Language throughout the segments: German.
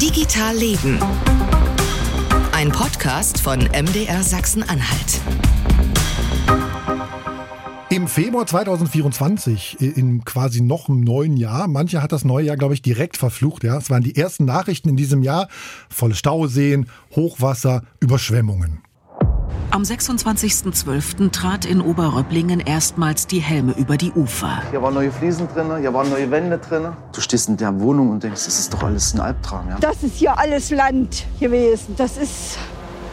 Digital Leben. Ein Podcast von MDR Sachsen-Anhalt. Im Februar 2024, in quasi noch einem neuen Jahr, manche hat das neue Jahr, glaube ich, direkt verflucht. Ja, es waren die ersten Nachrichten in diesem Jahr: volle Stauseen, Hochwasser, Überschwemmungen. Am 26.12. trat in Oberröpplingen erstmals die Helme über die Ufer. Hier waren neue Fliesen drin, hier waren neue Wände drin. Du stehst in der Wohnung und denkst, das ist doch alles ein Albtraum. Ja? Das ist hier alles Land gewesen. Das ist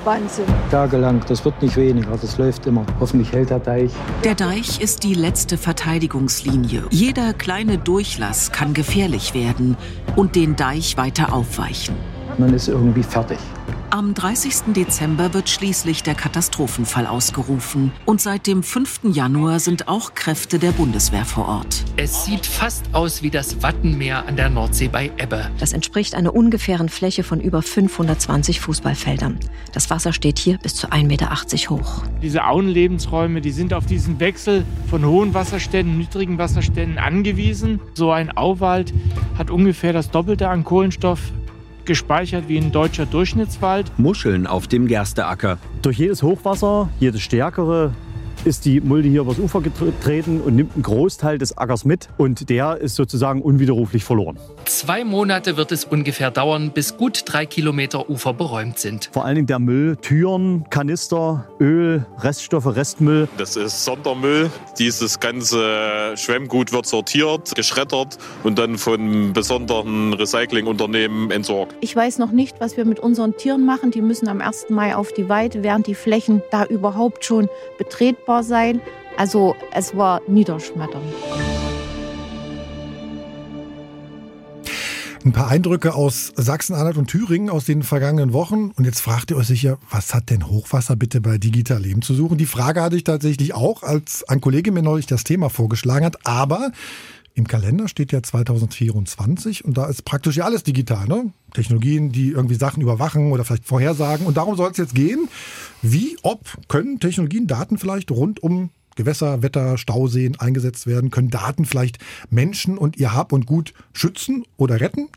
Wahnsinn. Tagelang, das wird nicht weniger, das läuft immer. Hoffentlich hält der Deich. Der Deich ist die letzte Verteidigungslinie. Jeder kleine Durchlass kann gefährlich werden und den Deich weiter aufweichen. Man ist irgendwie fertig. Am 30. Dezember wird schließlich der Katastrophenfall ausgerufen. Und seit dem 5. Januar sind auch Kräfte der Bundeswehr vor Ort. Es sieht fast aus wie das Wattenmeer an der Nordsee bei Ebbe. Das entspricht einer ungefähren Fläche von über 520 Fußballfeldern. Das Wasser steht hier bis zu 1,80 Meter hoch. Diese Auenlebensräume, die sind auf diesen Wechsel von hohen Wasserständen, niedrigen Wasserständen angewiesen. So ein Auwald hat ungefähr das Doppelte an Kohlenstoff gespeichert wie ein deutscher Durchschnittswald. Muscheln auf dem Gersteacker. Durch jedes Hochwasser, jedes stärkere, ist die Mulde hier übers Ufer getreten und nimmt einen Großteil des Ackers mit und der ist sozusagen unwiderruflich verloren. Zwei Monate wird es ungefähr dauern, bis gut drei Kilometer Ufer beräumt sind. Vor allen Dingen der Müll, Türen, Kanister, Öl, Reststoffe, Restmüll. Das ist Sondermüll. Dieses ganze Schwemmgut wird sortiert, geschreddert und dann von besonderen Recyclingunternehmen entsorgt. Ich weiß noch nicht, was wir mit unseren Tieren machen. Die müssen am 1. Mai auf die Weide, während die Flächen da überhaupt schon betretbar sein. Also es war niederschmetternd. Ein paar Eindrücke aus Sachsen-Anhalt und Thüringen aus den vergangenen Wochen. Und jetzt fragt ihr euch sicher, was hat denn Hochwasser bitte bei Digital Leben zu suchen? Die Frage hatte ich tatsächlich auch, als ein Kollege mir neulich das Thema vorgeschlagen hat. Aber im Kalender steht ja 2024 und da ist praktisch ja alles digital. Ne? Technologien, die irgendwie Sachen überwachen oder vielleicht vorhersagen. Und darum soll es jetzt gehen. Wie, ob können Technologien, Daten vielleicht rund um Gewässer, Wetter, Stauseen eingesetzt werden? Können Daten vielleicht Menschen und ihr Hab und Gut schützen oder retten?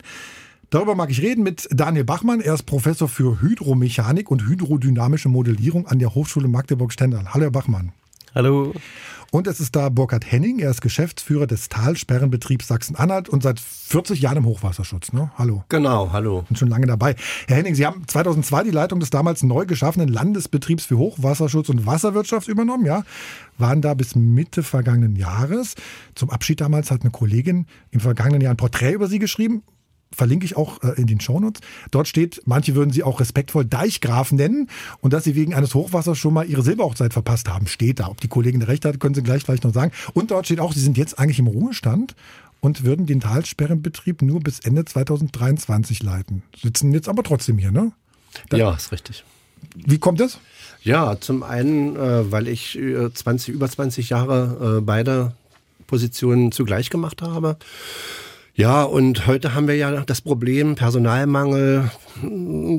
Darüber mag ich reden mit Daniel Bachmann. Er ist Professor für Hydromechanik und hydrodynamische Modellierung an der Hochschule Magdeburg-Stendal. Hallo, Herr Bachmann. Hallo. Und es ist da Burkhard Henning. Er ist Geschäftsführer des Talsperrenbetriebs Sachsen-Anhalt und seit 40 Jahren im Hochwasserschutz. Ne? Hallo. Genau, hallo. Und schon lange dabei. Herr Henning, Sie haben 2002 die Leitung des damals neu geschaffenen Landesbetriebs für Hochwasserschutz und Wasserwirtschaft übernommen, ja? Waren da bis Mitte vergangenen Jahres. Zum Abschied damals hat eine Kollegin im vergangenen Jahr ein Porträt über Sie geschrieben verlinke ich auch äh, in den Shownotes. Dort steht, manche würden sie auch respektvoll Deichgraf nennen und dass sie wegen eines Hochwassers schon mal ihre Silberhochzeit verpasst haben, steht da. Ob die Kollegin recht hat, können sie gleich vielleicht noch sagen. Und dort steht auch, sie sind jetzt eigentlich im Ruhestand und würden den Talsperrenbetrieb nur bis Ende 2023 leiten. Sitzen jetzt aber trotzdem hier, ne? Da, ja, ist richtig. Wie kommt das? Ja, zum einen, äh, weil ich 20, über 20 Jahre äh, beide Positionen zugleich gemacht habe. Ja, und heute haben wir ja das Problem Personalmangel,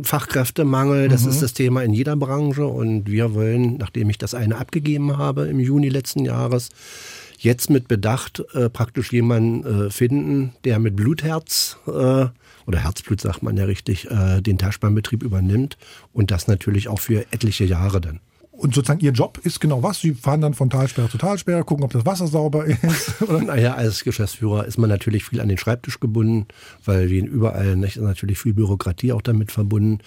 Fachkräftemangel. Das mhm. ist das Thema in jeder Branche. Und wir wollen, nachdem ich das eine abgegeben habe im Juni letzten Jahres, jetzt mit Bedacht äh, praktisch jemanden äh, finden, der mit Blutherz äh, oder Herzblut sagt man ja richtig, äh, den Taschbahnbetrieb übernimmt und das natürlich auch für etliche Jahre dann. Und sozusagen Ihr Job ist genau was? Sie fahren dann von Talsperre zu Talsperre, gucken, ob das Wasser sauber ist? Oder? Naja, als Geschäftsführer ist man natürlich viel an den Schreibtisch gebunden, weil wie überall nicht, ist natürlich viel Bürokratie auch damit verbunden.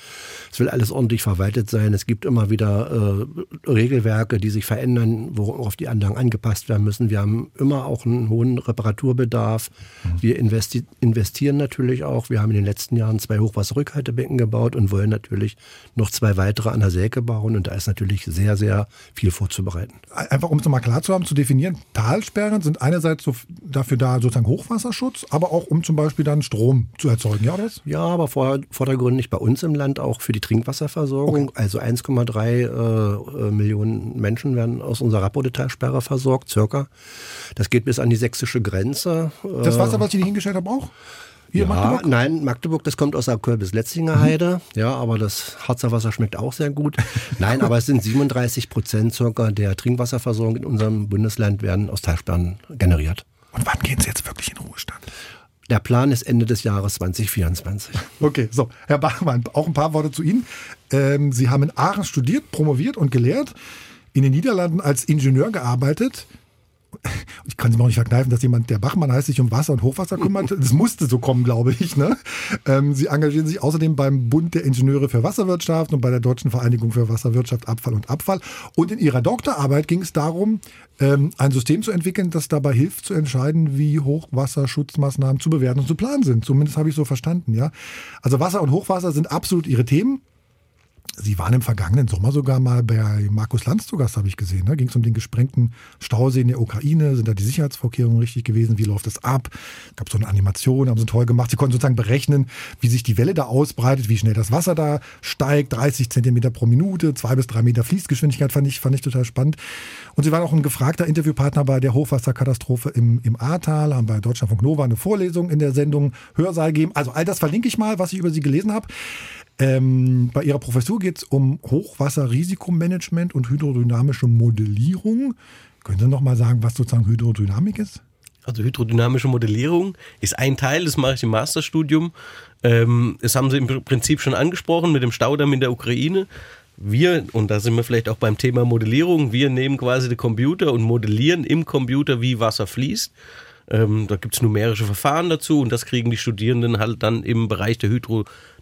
Es will alles ordentlich verwaltet sein. Es gibt immer wieder äh, Regelwerke, die sich verändern, worauf die Anlagen angepasst werden müssen. Wir haben immer auch einen hohen Reparaturbedarf. Mhm. Wir investi investieren natürlich auch. Wir haben in den letzten Jahren zwei Hochwasserrückhaltebecken gebaut und wollen natürlich noch zwei weitere an der Säge bauen. Und da ist natürlich sehr sehr, sehr viel vorzubereiten. Einfach um es nochmal klar zu haben, zu definieren, Talsperren sind einerseits so dafür da, sozusagen Hochwasserschutz, aber auch um zum Beispiel dann Strom zu erzeugen, ja, das? Ja, aber vor, vordergründig bei uns im Land auch für die Trinkwasserversorgung. Okay. Also 1,3 äh, Millionen Menschen werden aus unserer Rapporte-Talsperre versorgt, circa. Das geht bis an die sächsische Grenze. Das Wasser, was ich Ihnen hingestellt habe, auch? Hier ja, Magdeburg? Nein, Magdeburg, das kommt aus der Kölbis-Letzinger Heide. Mhm. Ja, aber das Harzer Wasser schmeckt auch sehr gut. Nein, aber es sind 37 Prozent circa der Trinkwasserversorgung in unserem Bundesland werden aus Talsperren generiert. Und wann gehen Sie jetzt wirklich in Ruhestand? Der Plan ist Ende des Jahres 2024. Okay, so, Herr Bachmann, auch ein paar Worte zu Ihnen. Ähm, Sie haben in Aachen studiert, promoviert und gelehrt, in den Niederlanden als Ingenieur gearbeitet. Ich kann es mir auch nicht verkneifen, dass jemand, der Bachmann heißt, sich um Wasser und Hochwasser kümmert. Das musste so kommen, glaube ich. Ne? Ähm, Sie engagieren sich außerdem beim Bund der Ingenieure für Wasserwirtschaft und bei der Deutschen Vereinigung für Wasserwirtschaft, Abfall und Abfall. Und in Ihrer Doktorarbeit ging es darum, ähm, ein System zu entwickeln, das dabei hilft, zu entscheiden, wie Hochwasserschutzmaßnahmen zu bewerten und zu planen sind. Zumindest habe ich so verstanden. Ja? Also Wasser und Hochwasser sind absolut Ihre Themen. Sie waren im vergangenen Sommer sogar mal bei Markus Lanz zu Gast, habe ich gesehen. Da ne? ging es um den gesprengten Stausee in der Ukraine. Sind da die Sicherheitsvorkehrungen richtig gewesen? Wie läuft das ab? Gab so eine Animation, haben sie toll gemacht. Sie konnten sozusagen berechnen, wie sich die Welle da ausbreitet, wie schnell das Wasser da steigt. 30 Zentimeter pro Minute, zwei bis drei Meter Fließgeschwindigkeit fand ich, fand ich total spannend. Und sie waren auch ein gefragter Interviewpartner bei der Hochwasserkatastrophe im, im Ahrtal, haben bei Deutschlandfunk Nova eine Vorlesung in der Sendung Hörsaal gegeben. Also all das verlinke ich mal, was ich über sie gelesen habe. Ähm, bei Ihrer Professur geht es um Hochwasserrisikomanagement und hydrodynamische Modellierung. Können Sie noch mal sagen, was sozusagen Hydrodynamik ist? Also hydrodynamische Modellierung ist ein Teil, das mache ich im Masterstudium. Ähm, das haben Sie im Prinzip schon angesprochen mit dem Staudamm in der Ukraine. Wir, und da sind wir vielleicht auch beim Thema Modellierung, wir nehmen quasi den Computer und modellieren im Computer, wie Wasser fließt. Ähm, da gibt es numerische Verfahren dazu und das kriegen die Studierenden halt dann im Bereich der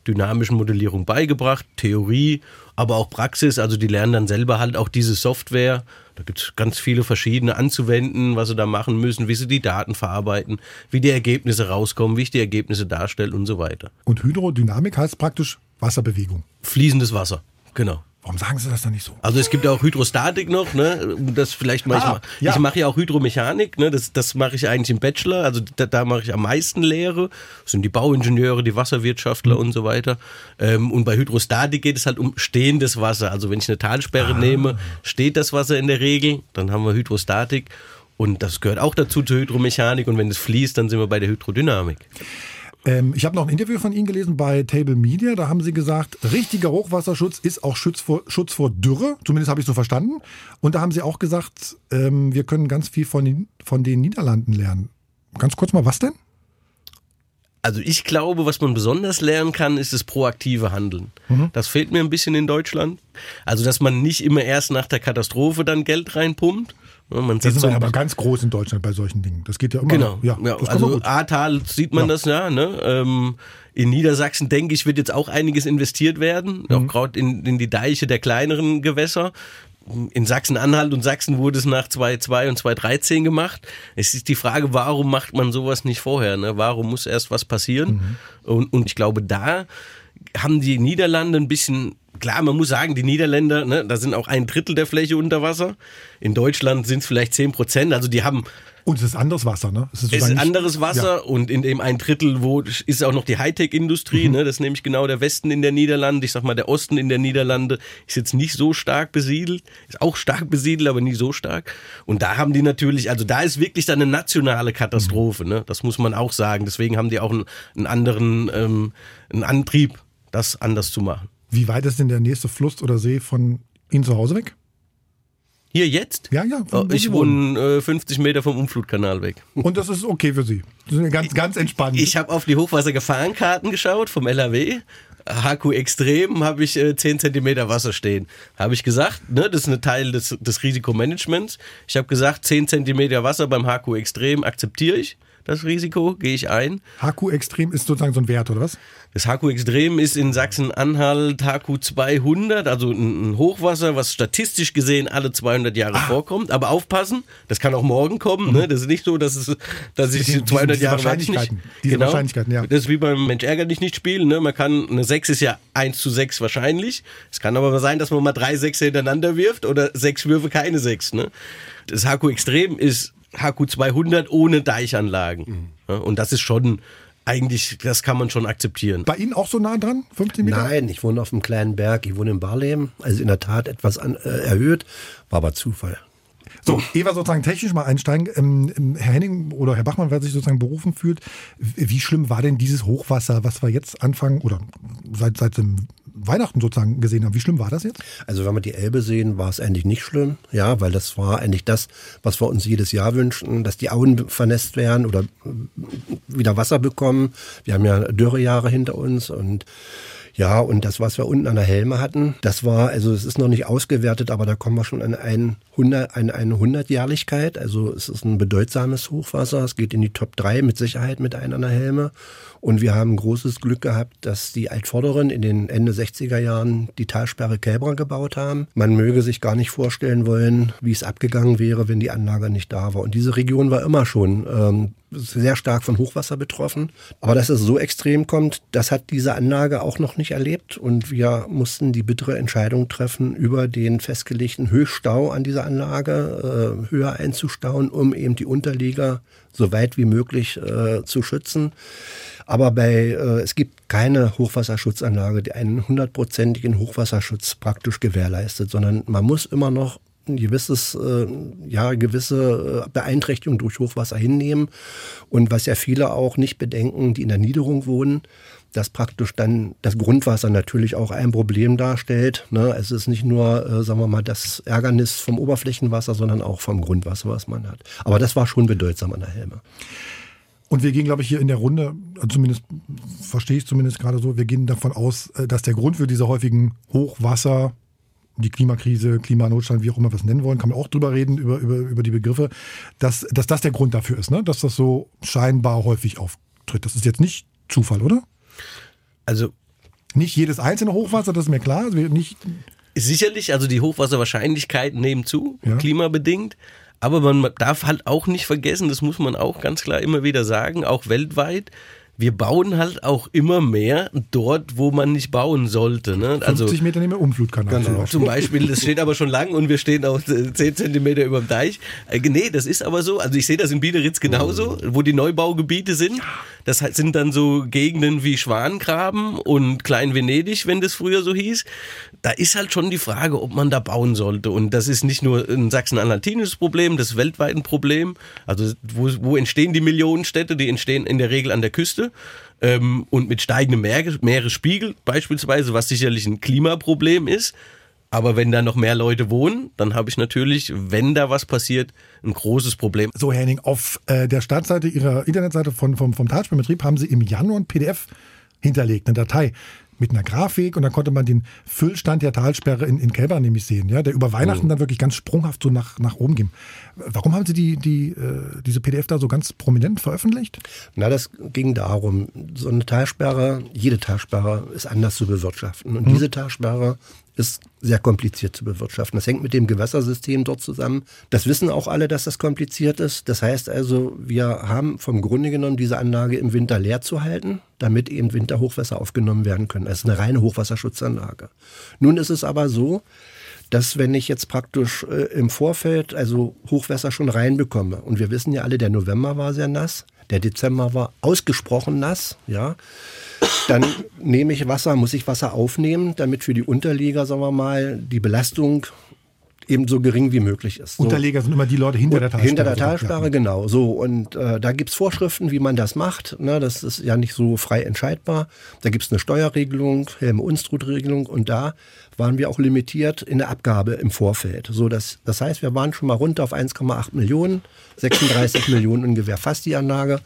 hydrodynamischen Modellierung beigebracht. Theorie, aber auch Praxis. Also die lernen dann selber halt auch diese Software. Da gibt es ganz viele verschiedene anzuwenden, was sie da machen müssen, wie sie die Daten verarbeiten, wie die Ergebnisse rauskommen, wie ich die Ergebnisse darstelle und so weiter. Und Hydrodynamik heißt praktisch Wasserbewegung. Fließendes Wasser, genau. Warum sagen Sie das dann nicht so? Also es gibt ja auch Hydrostatik noch, ne? Das vielleicht mal. Ah, ich, ja. ich mache ja auch Hydromechanik, ne? Das, das mache ich eigentlich im Bachelor. Also da, da mache ich am meisten Lehre. Das sind die Bauingenieure, die Wasserwirtschaftler mhm. und so weiter. Ähm, und bei Hydrostatik geht es halt um stehendes Wasser. Also wenn ich eine Talsperre ah. nehme, steht das Wasser in der Regel. Dann haben wir Hydrostatik. Und das gehört auch dazu zur Hydromechanik. Und wenn es fließt, dann sind wir bei der Hydrodynamik. Ähm, ich habe noch ein Interview von Ihnen gelesen bei Table Media. Da haben Sie gesagt, richtiger Hochwasserschutz ist auch Schutz vor, Schutz vor Dürre. Zumindest habe ich so verstanden. Und da haben Sie auch gesagt, ähm, wir können ganz viel von den, von den Niederlanden lernen. Ganz kurz mal, was denn? Also ich glaube, was man besonders lernen kann, ist das proaktive Handeln. Mhm. Das fehlt mir ein bisschen in Deutschland. Also dass man nicht immer erst nach der Katastrophe dann Geld reinpumpt, man das ist so aber ganz groß in Deutschland bei solchen Dingen. Das geht ja immer. Genau. Ja, ja also Ahrtal sieht man ja. das ja. Ne? Ähm, in Niedersachsen denke ich, wird jetzt auch einiges investiert werden, mhm. auch gerade in, in die Deiche der kleineren Gewässer. In Sachsen-Anhalt und Sachsen wurde es nach 2002 und 2013 gemacht. Es ist die Frage, warum macht man sowas nicht vorher? Ne? Warum muss erst was passieren? Mhm. Und, und ich glaube, da haben die Niederlande ein bisschen klar, man muss sagen, die Niederländer, ne, da sind auch ein Drittel der Fläche unter Wasser. In Deutschland sind es vielleicht zehn Prozent. Also die haben und es ist anderes Wasser, ne? Es ist, es ist anderes Wasser ja. und in dem ein Drittel, wo ist auch noch die Hightech-Industrie, mhm. ne? Das ist nämlich genau der Westen in der Niederlande. Ich sag mal, der Osten in der Niederlande ist jetzt nicht so stark besiedelt, ist auch stark besiedelt, aber nie so stark. Und da haben die natürlich, also da ist wirklich dann eine nationale Katastrophe, mhm. ne? Das muss man auch sagen. Deswegen haben die auch einen, einen anderen ähm, einen Antrieb, das anders zu machen. Wie weit ist denn der nächste Fluss oder See von Ihnen zu Hause weg? Hier jetzt? Ja, ja. Oh, ich wohne äh, 50 Meter vom Umflutkanal weg. Und das ist okay für Sie? Das ist ganz, ganz entspannt. Ich habe auf die Hochwassergefahrenkarten geschaut vom LHW. HQ Extrem habe ich äh, 10 cm Wasser stehen. Habe ich gesagt, ne, das ist ein Teil des, des Risikomanagements. Ich habe gesagt, 10 cm Wasser beim HQ Extrem akzeptiere ich das Risiko, gehe ich ein. HQ Extrem ist sozusagen so ein Wert, oder was? Das HQ Extrem ist in Sachsen-Anhalt HQ 200, also ein Hochwasser, was statistisch gesehen alle 200 Jahre ah. vorkommt. Aber aufpassen, das kann auch morgen kommen. Ne? Mhm. Das ist nicht so, dass es, dass ich die, 200 diese, Jahre Wahrscheinlichkeiten. Nicht, diese genau. Wahrscheinlichkeiten, ja. Das ist wie beim Mensch ärgerlich nicht spielen. Ne? Man kann eine 6 ist ja 1 zu 6 wahrscheinlich. Es kann aber sein, dass man mal drei 6 hintereinander wirft oder sechs Würfe keine 6. Ne? Das HQ Extrem ist HQ 200 ohne Deichanlagen. Mhm. und das ist schon eigentlich, das kann man schon akzeptieren. Bei Ihnen auch so nah dran? 15 Meter? Nein, ich wohne auf einem kleinen Berg. Ich wohne in Barleben. Also in der Tat etwas an, äh, erhöht, war aber Zufall. So, Eva sozusagen technisch mal einsteigen. Ähm, ähm, Herr Henning oder Herr Bachmann, wer sich sozusagen berufen fühlt, wie schlimm war denn dieses Hochwasser, was wir jetzt anfangen oder seit, seit dem Weihnachten sozusagen gesehen haben. Wie schlimm war das jetzt? Also wenn wir die Elbe sehen, war es eigentlich nicht schlimm, ja, weil das war eigentlich das, was wir uns jedes Jahr wünschten, dass die Auen vernässt werden oder wieder Wasser bekommen. Wir haben ja Dürrejahre hinter uns und ja, und das, was wir unten an der Helme hatten, das war, also es ist noch nicht ausgewertet, aber da kommen wir schon an ein 100, an eine 100-Jährlichkeit. Also es ist ein bedeutsames Hochwasser. Es geht in die Top 3 mit Sicherheit mit einer der Helme. Und wir haben großes Glück gehabt, dass die Altvorderen in den Ende 60er Jahren die Talsperre Kälber gebaut haben. Man möge sich gar nicht vorstellen wollen, wie es abgegangen wäre, wenn die Anlage nicht da war. Und diese Region war immer schon ähm, sehr stark von Hochwasser betroffen. Aber dass es so extrem kommt, das hat diese Anlage auch noch nicht erlebt. Und wir mussten die bittere Entscheidung treffen, über den festgelegten Höchststau an dieser Anlage äh, höher einzustauen, um eben die Unterlieger so weit wie möglich äh, zu schützen. Aber bei, äh, es gibt keine Hochwasserschutzanlage, die einen hundertprozentigen Hochwasserschutz praktisch gewährleistet, sondern man muss immer noch ein gewisses, äh, ja, gewisse äh, Beeinträchtigung durch Hochwasser hinnehmen. Und was ja viele auch nicht bedenken, die in der Niederung wohnen, dass praktisch dann das Grundwasser natürlich auch ein Problem darstellt. Ne? Es ist nicht nur, äh, sagen wir mal, das Ärgernis vom Oberflächenwasser, sondern auch vom Grundwasser, was man hat. Aber das war schon bedeutsam an der Helme. Und wir gehen, glaube ich, hier in der Runde, also zumindest verstehe ich zumindest gerade so, wir gehen davon aus, äh, dass der Grund für diese häufigen Hochwasser, die Klimakrise, Klimanotstand, wie auch immer wir es nennen wollen, kann man auch drüber reden, über, über, über die Begriffe, dass, dass das der Grund dafür ist, ne? dass das so scheinbar häufig auftritt. Das ist jetzt nicht Zufall, oder? Also nicht jedes einzelne Hochwasser, das ist mir klar. Nicht Sicherlich, also die Hochwasserwahrscheinlichkeiten nehmen zu, ja. klimabedingt. Aber man darf halt auch nicht vergessen, das muss man auch ganz klar immer wieder sagen, auch weltweit, wir bauen halt auch immer mehr dort, wo man nicht bauen sollte. Ne? 50 also, Meter neben dem Umflutkanal. Genau, zum Beispiel. Das steht aber schon lang und wir stehen auch 10 Zentimeter über dem Deich. Äh, nee, das ist aber so. Also ich sehe das in Biederitz genauso, wo die Neubaugebiete sind. Das sind dann so Gegenden wie Schwangraben und Klein-Venedig, wenn das früher so hieß. Da ist halt schon die Frage, ob man da bauen sollte. Und das ist nicht nur ein sachsen-anhaltinisches Problem, das ist weltweit ein Problem. Also wo, wo entstehen die Millionenstädte? Die entstehen in der Regel an der Küste ähm, und mit steigendem Meer, Meeresspiegel beispielsweise, was sicherlich ein Klimaproblem ist. Aber wenn da noch mehr Leute wohnen, dann habe ich natürlich, wenn da was passiert, ein großes Problem. So, Henning, auf äh, der Startseite Ihrer Internetseite von, vom, vom Talsperrbetrieb haben Sie im Januar ein PDF hinterlegt, eine Datei mit einer Grafik und dann konnte man den Füllstand der Talsperre in, in Kälber nämlich sehen, ja, der über Weihnachten mhm. dann wirklich ganz sprunghaft so nach, nach oben ging. Warum haben Sie die, die, äh, diese PDF da so ganz prominent veröffentlicht? Na, das ging darum, so eine Talsperre, jede Talsperre ist anders zu bewirtschaften. Und mhm. diese Talsperre ist sehr kompliziert zu bewirtschaften. Das hängt mit dem Gewässersystem dort zusammen. Das wissen auch alle, dass das kompliziert ist. Das heißt also, wir haben vom Grunde genommen diese Anlage im Winter leer zu halten, damit eben Winterhochwässer aufgenommen werden können. Es ist eine reine Hochwasserschutzanlage. Nun ist es aber so, dass wenn ich jetzt praktisch äh, im Vorfeld also Hochwässer schon reinbekomme und wir wissen ja alle, der November war sehr nass, der Dezember war ausgesprochen nass, ja, dann nehme ich Wasser, muss ich Wasser aufnehmen, damit für die Unterlieger, sagen wir mal, die Belastung eben so gering wie möglich ist. So. Unterleger sind immer die Leute hinter der Talsperre. Hinter der Talsperre, ja. genau. So und äh, da gibt's Vorschriften, wie man das macht. Ne, das ist ja nicht so frei entscheidbar. Da gibt's eine Steuerregelung, Helme-Unstrut-Regelung und da waren wir auch limitiert in der Abgabe im Vorfeld. So dass, das heißt, wir waren schon mal runter auf 1,8 Millionen, 36 Millionen ungefähr fast die Anlage.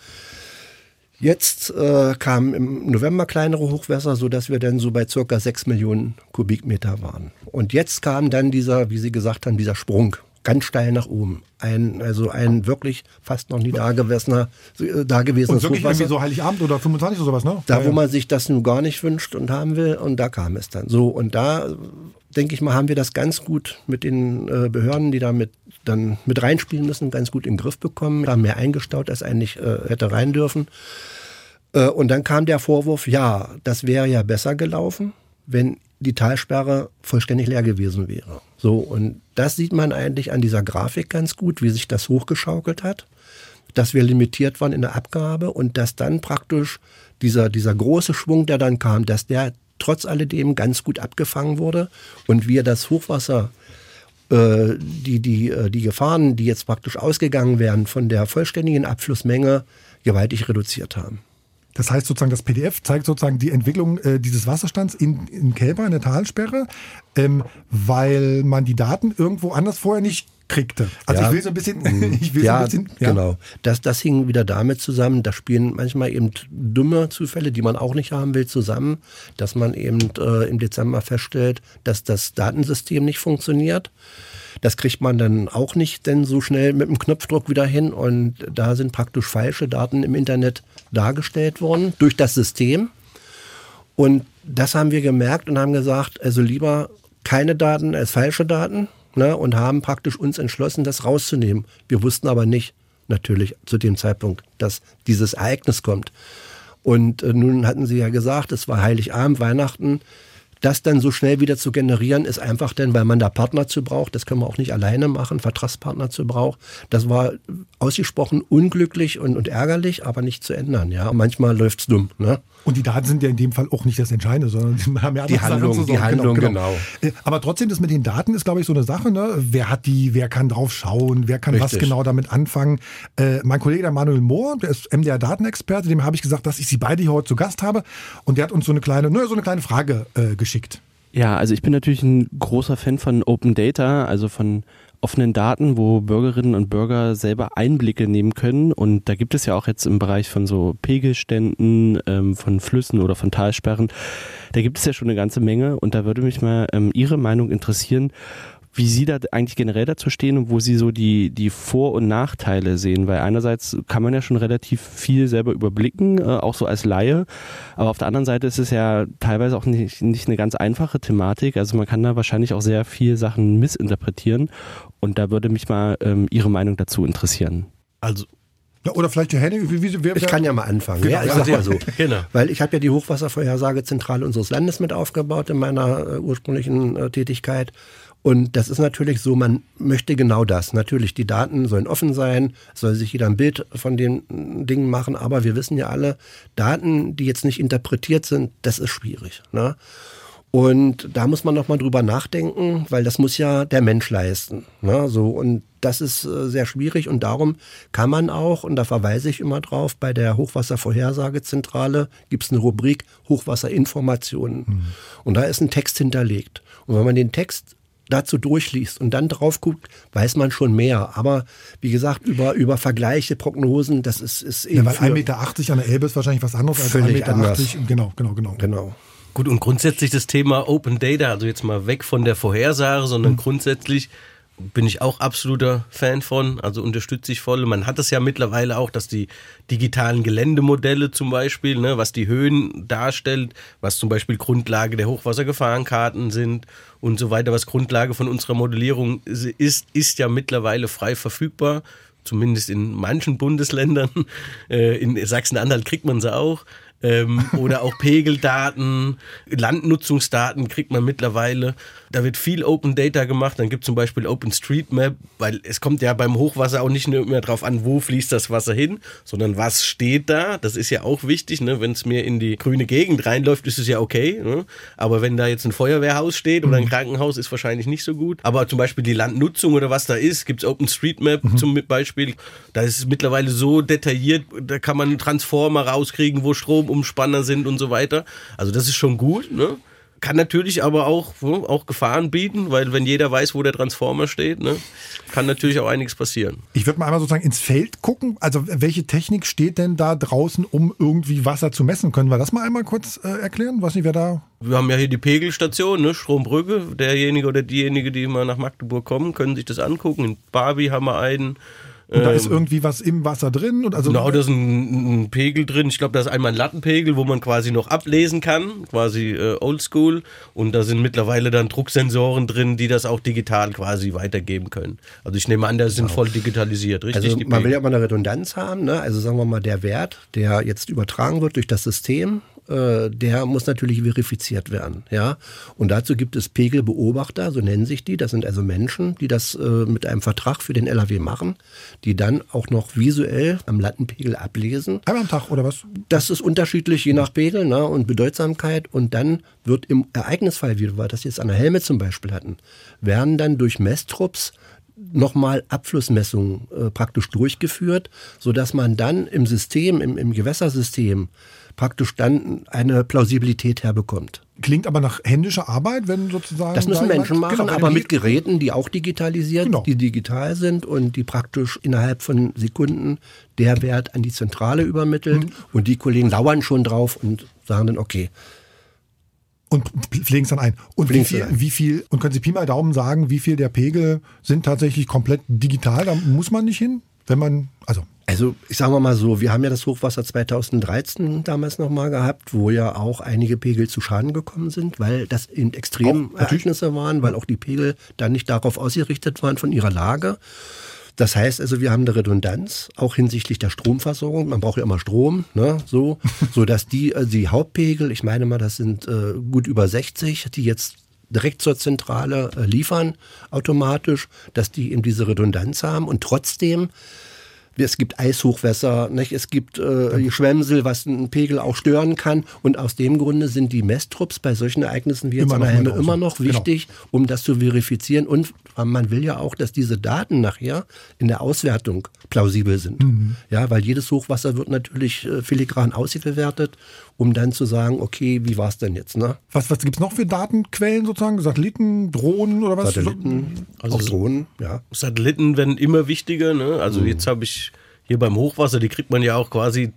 Jetzt äh, kamen im November kleinere Hochwässer, sodass wir dann so bei circa 6 Millionen Kubikmeter waren. Und jetzt kam dann dieser, wie Sie gesagt haben, dieser Sprung ganz steil nach oben. Ein, also ein wirklich fast noch nie dagewesener, äh, dagewesenes Und wirklich Hochwasser. so Heiligabend oder 25 oder sowas, ne? Da, ja, wo man sich das nun gar nicht wünscht und haben will. Und da kam es dann. So, und da, denke ich mal, haben wir das ganz gut mit den äh, Behörden, die damit dann mit reinspielen müssen, ganz gut in den Griff bekommen. Da haben mehr eingestaut, als eigentlich äh, hätte rein dürfen. Äh, und dann kam der Vorwurf, ja, das wäre ja besser gelaufen, wenn die Talsperre vollständig leer gewesen wäre. So, und das sieht man eigentlich an dieser Grafik ganz gut, wie sich das hochgeschaukelt hat, dass wir limitiert waren in der Abgabe und dass dann praktisch dieser, dieser große Schwung, der dann kam, dass der trotz alledem ganz gut abgefangen wurde und wir das Hochwasser äh, die, die, äh, die Gefahren, die jetzt praktisch ausgegangen wären von der vollständigen Abflussmenge, gewaltig reduziert haben. Das heißt sozusagen, das PDF zeigt sozusagen die Entwicklung äh, dieses Wasserstands in, in Kälber, in der Talsperre, ähm, weil man die Daten irgendwo anders vorher nicht kriegte. Also Ja. ich will so ein bisschen, Mhm. ich will ja, so ein bisschen, ja. genau. Das, das hing wieder damit zusammen, da spielen manchmal eben dumme Zufälle, die man auch nicht haben will, zusammen, dass man eben äh, im Dezember feststellt, dass das Datensystem nicht funktioniert. Das kriegt man dann auch nicht denn so schnell mit dem Knopfdruck wieder hin und da sind praktisch falsche Daten im Internet dargestellt worden durch das System. Und das haben wir gemerkt und haben gesagt, also lieber keine Daten als falsche Daten ne, und haben praktisch uns entschlossen, das rauszunehmen. Wir wussten aber nicht, natürlich zu dem Zeitpunkt, dass dieses Ereignis kommt. Und äh, nun hatten Sie ja gesagt, es war Heiligabend, Weihnachten. Das dann so schnell wieder zu generieren, ist einfach denn, weil man da Partner zu braucht. Das können wir auch nicht alleine machen, Vertragspartner zu braucht. Das war ausgesprochen unglücklich und, und ärgerlich, aber nicht zu ändern. Ja, manchmal läuft's dumm. Ne? Und die Daten sind ja in dem Fall auch nicht das Entscheidende, sondern die haben ja Die Sachen Handlung, zu sorgen. die Handlung, genau. Äh, Aber trotzdem, das mit den Daten ist, glaube ich, so eine Sache. Ne? Wer hat die, wer kann drauf schauen, wer kann was Richtig. genau damit anfangen. Äh, mein Kollege, der Manuel Mohr, der ist MDR-Datenexperte, dem habe ich gesagt, dass ich sie beide hier heute zu Gast habe. Und der hat uns so eine kleine, naja, so eine kleine Frage äh, geschickt. Ja, also ich bin natürlich ein großer Fan von Open Data, also von offenen Daten, wo Bürgerinnen und Bürger selber Einblicke nehmen können. Und da gibt es ja auch jetzt im Bereich von so Pegelständen, ähm, von Flüssen oder von Talsperren, da gibt es ja schon eine ganze Menge. Und da würde mich mal ähm, Ihre Meinung interessieren, wie Sie da eigentlich generell dazu stehen und wo Sie so die, die Vor- und Nachteile sehen. Weil einerseits kann man ja schon relativ viel selber überblicken, äh, auch so als Laie. Aber auf der anderen Seite ist es ja teilweise auch nicht, nicht eine ganz einfache Thematik. Also man kann da wahrscheinlich auch sehr viel Sachen missinterpretieren. Und da würde mich mal ähm, Ihre Meinung dazu interessieren. Also Ja, oder vielleicht der Henning, wie, wie, wer, Ich kann ja mal anfangen. Genau, ja, ich ja, sag mal so. Genau. Weil ich habe ja die Hochwasservorhersagezentrale unseres Landes mit aufgebaut in meiner äh, ursprünglichen äh, Tätigkeit. Und das ist natürlich so, man möchte genau das. Natürlich, die Daten sollen offen sein, es soll sich jeder ein Bild von den mm, Dingen machen, aber wir wissen ja alle, Daten, die jetzt nicht interpretiert sind, das ist schwierig. Ne? Und da muss man nochmal drüber nachdenken, weil das muss ja der Mensch leisten. Ne? So, und das ist äh, sehr schwierig und darum kann man auch, und da verweise ich immer drauf, bei der Hochwasservorhersagezentrale gibt es eine Rubrik Hochwasserinformationen. Und da ist ein Text hinterlegt. Und wenn man den Text dazu durchliest und dann drauf guckt, weiß man schon mehr. Aber wie gesagt, über, über Vergleiche, Prognosen, das ist, ist Ja, eben weil für 1,80 Meter an der Elbe ist wahrscheinlich was anderes als 1,80 Völlig Meter. anders. Genau, genau, genau. Genau. Gut, und grundsätzlich das Thema Open Data, also jetzt mal weg von der Vorhersage, sondern grundsätzlich bin ich auch absoluter Fan von, also unterstütze ich voll. Man hat es ja mittlerweile auch, dass die digitalen Geländemodelle zum Beispiel, ne, was die Höhen darstellt, was zum Beispiel Grundlage der Hochwassergefahrenkarten sind und so weiter, was Grundlage von unserer Modellierung ist, ist ja mittlerweile frei verfügbar. Zumindest in manchen Bundesländern. Äh, In Sachsen-Anhalt kriegt man sie auch. Ähm, oder auch Pegeldaten, Landnutzungsdaten kriegt man mittlerweile. Da wird viel Open Data gemacht. Dann gibt es zum Beispiel OpenStreetMap, weil es kommt ja beim Hochwasser auch nicht nur mehr drauf an, wo fließt das Wasser hin, sondern was steht da. Das ist ja auch wichtig. Ne? Wenn es mir in die grüne Gegend reinläuft, ist es ja okay. Ne? Aber wenn da jetzt ein Feuerwehrhaus steht oder ein Krankenhaus, ist wahrscheinlich nicht so gut. Aber zum Beispiel die Landnutzung oder was da ist, gibt es OpenStreetMap zum Beispiel. Da ist es mittlerweile so detailliert, da kann man Transformer rauskriegen, wo Stromumspanner sind und so weiter. Also das ist schon gut. Ne? Kann natürlich aber auch, auch Gefahren bieten, weil wenn jeder weiß, wo der Transformer steht, ne, kann natürlich auch einiges passieren. Ich würde mal einmal sozusagen ins Feld gucken. Also welche Technik steht denn da draußen, um irgendwie Wasser zu messen? Können wir das mal einmal kurz äh, erklären? Weiß nicht, wer da. Wir haben ja hier die Pegelstation, ne, Strombrücke. Derjenige oder diejenige, die mal nach Magdeburg kommen, können sich das angucken. In Barbie haben wir einen. Und da Ähm, ist irgendwie was im Wasser drin und also genau, da ist ein, ein Pegel drin. Ich glaube, da ist einmal ein Lattenpegel, wo man quasi noch ablesen kann, quasi äh, oldschool. Und da sind mittlerweile dann Drucksensoren drin, die das auch digital quasi weitergeben können. Also ich nehme an, da sind voll digitalisiert, richtig? Also man will ja immer eine Redundanz haben. Ne? Also sagen wir mal, der Wert, der jetzt übertragen wird durch das System, äh, der muss natürlich verifiziert werden. Ja? Und dazu gibt es Pegelbeobachter, so nennen sich die. Das sind also Menschen, die das äh, mit einem Vertrag für den LAW machen, die dann auch noch visuell am Lattenpegel ablesen. Einmal am Tag oder was? Das ist unterschiedlich, je nach Pegel ne, und Bedeutsamkeit. Und dann wird im Ereignisfall, wie wir das jetzt an der Helme zum Beispiel hatten, werden dann durch Messtrupps nochmal Abflussmessungen äh, praktisch durchgeführt, so dass man dann im System, im, im Gewässersystem praktisch dann eine Plausibilität herbekommt. Klingt aber nach händischer Arbeit, wenn sozusagen. Das müssen da Menschen jemand- machen, genau, aber mit Geräten, die auch digitalisiert, Genau. die digital sind und die praktisch innerhalb von Sekunden der Wert an die Zentrale übermittelt. Mhm. Und die Kollegen lauern schon drauf und sagen dann, okay, Und pflegen es dann ein. Und wie viel, wie viel, und können Sie Pi mal Daumen sagen, wie viel der Pegel sind tatsächlich komplett digital? Da muss man nicht hin, wenn man, also. Also ich sage mal so, wir haben ja das Hochwasser 2013 damals nochmal gehabt, wo ja auch einige Pegel zu Schaden gekommen sind, weil das in extremen Ereignisse waren, weil auch die Pegel dann nicht darauf ausgerichtet waren von ihrer Lage. Das heißt also, wir haben eine Redundanz, auch hinsichtlich der Stromversorgung. Man braucht ja immer Strom, ne, so, so dass die, also die Hauptpegel, ich meine mal, das sind äh, gut über 60, die jetzt direkt zur Zentrale äh, liefern, automatisch, dass die eben diese Redundanz haben und trotzdem es gibt Eishochwässer, nicht? es gibt äh, Schwemmsel, was einen Pegel auch stören kann. Und aus dem Grunde sind die Messtrupps bei solchen Ereignissen wie jetzt Immer an der draußen. immer noch Genau. wichtig, um das zu verifizieren. Und man will ja auch, dass diese Daten nachher in der Auswertung plausibel sind. Mhm. Ja, weil jedes Hochwasser wird natürlich äh, filigran ausgewertet, um dann zu sagen, okay, wie war es denn jetzt? Ne? Was, was gibt es noch für Datenquellen sozusagen? Satelliten, Drohnen oder was? Satelliten, Also auch Drohnen, ja. Satelliten werden immer wichtiger. Ne? Also Mhm. jetzt habe ich hier beim Hochwasser, die kriegt man ja auch quasi,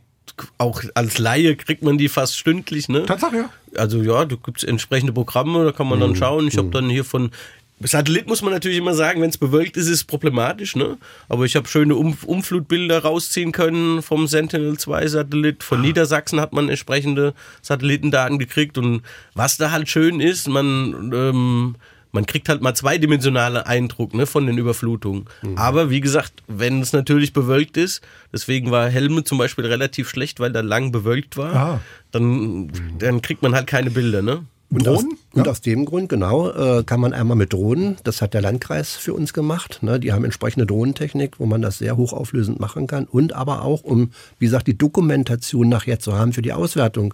auch als Laie kriegt man die fast stündlich. Ne? Tatsache, ja. Also ja, da gibt es entsprechende Programme, da kann man Mhm. dann schauen. Ich habe dann hier von Satellit muss man natürlich immer sagen, wenn es bewölkt ist, ist es problematisch, ne? Aber ich habe schöne um Umflutbilder rausziehen können vom Sentinel-2-Satellit. Von Niedersachsen hat man entsprechende Satellitendaten gekriegt. Und was da halt schön ist, man, ähm, man kriegt halt mal zweidimensionale Eindruck ne, von den Überflutungen. Aber wie gesagt, wenn es natürlich bewölkt ist, deswegen war Helme zum Beispiel relativ schlecht, weil da lang bewölkt war, Ah. dann, dann kriegt man halt keine Bilder, ne? Und, aus, und aus dem Grund, genau, äh, kann man einmal mit Drohnen, das hat der Landkreis für uns gemacht, ne, die haben entsprechende Drohnentechnik, wo man das sehr hochauflösend machen kann. Und aber auch, um, wie gesagt, die Dokumentation nachher zu haben für die Auswertung,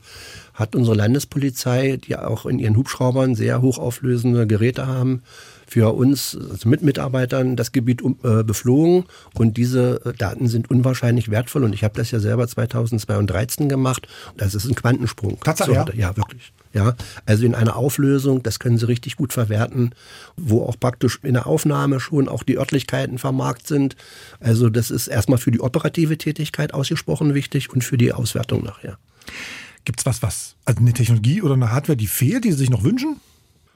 hat unsere Landespolizei, die auch in ihren Hubschraubern sehr hochauflösende Geräte haben, für uns also mit Mitarbeitern das Gebiet um, äh, beflogen und diese äh, Daten sind unwahrscheinlich wertvoll und ich habe das ja selber 2013 gemacht. Das ist ein Quantensprung. Tatsache, So ja? ja, wirklich. Ja, also in einer Auflösung, das können Sie richtig gut verwerten, wo auch praktisch in der Aufnahme schon auch die Örtlichkeiten vermarkt sind. Also das ist erstmal für die operative Tätigkeit ausgesprochen wichtig und für die Auswertung nachher. Gibt es was, was, also eine Technologie oder eine Hardware, die fehlt, die Sie sich noch wünschen?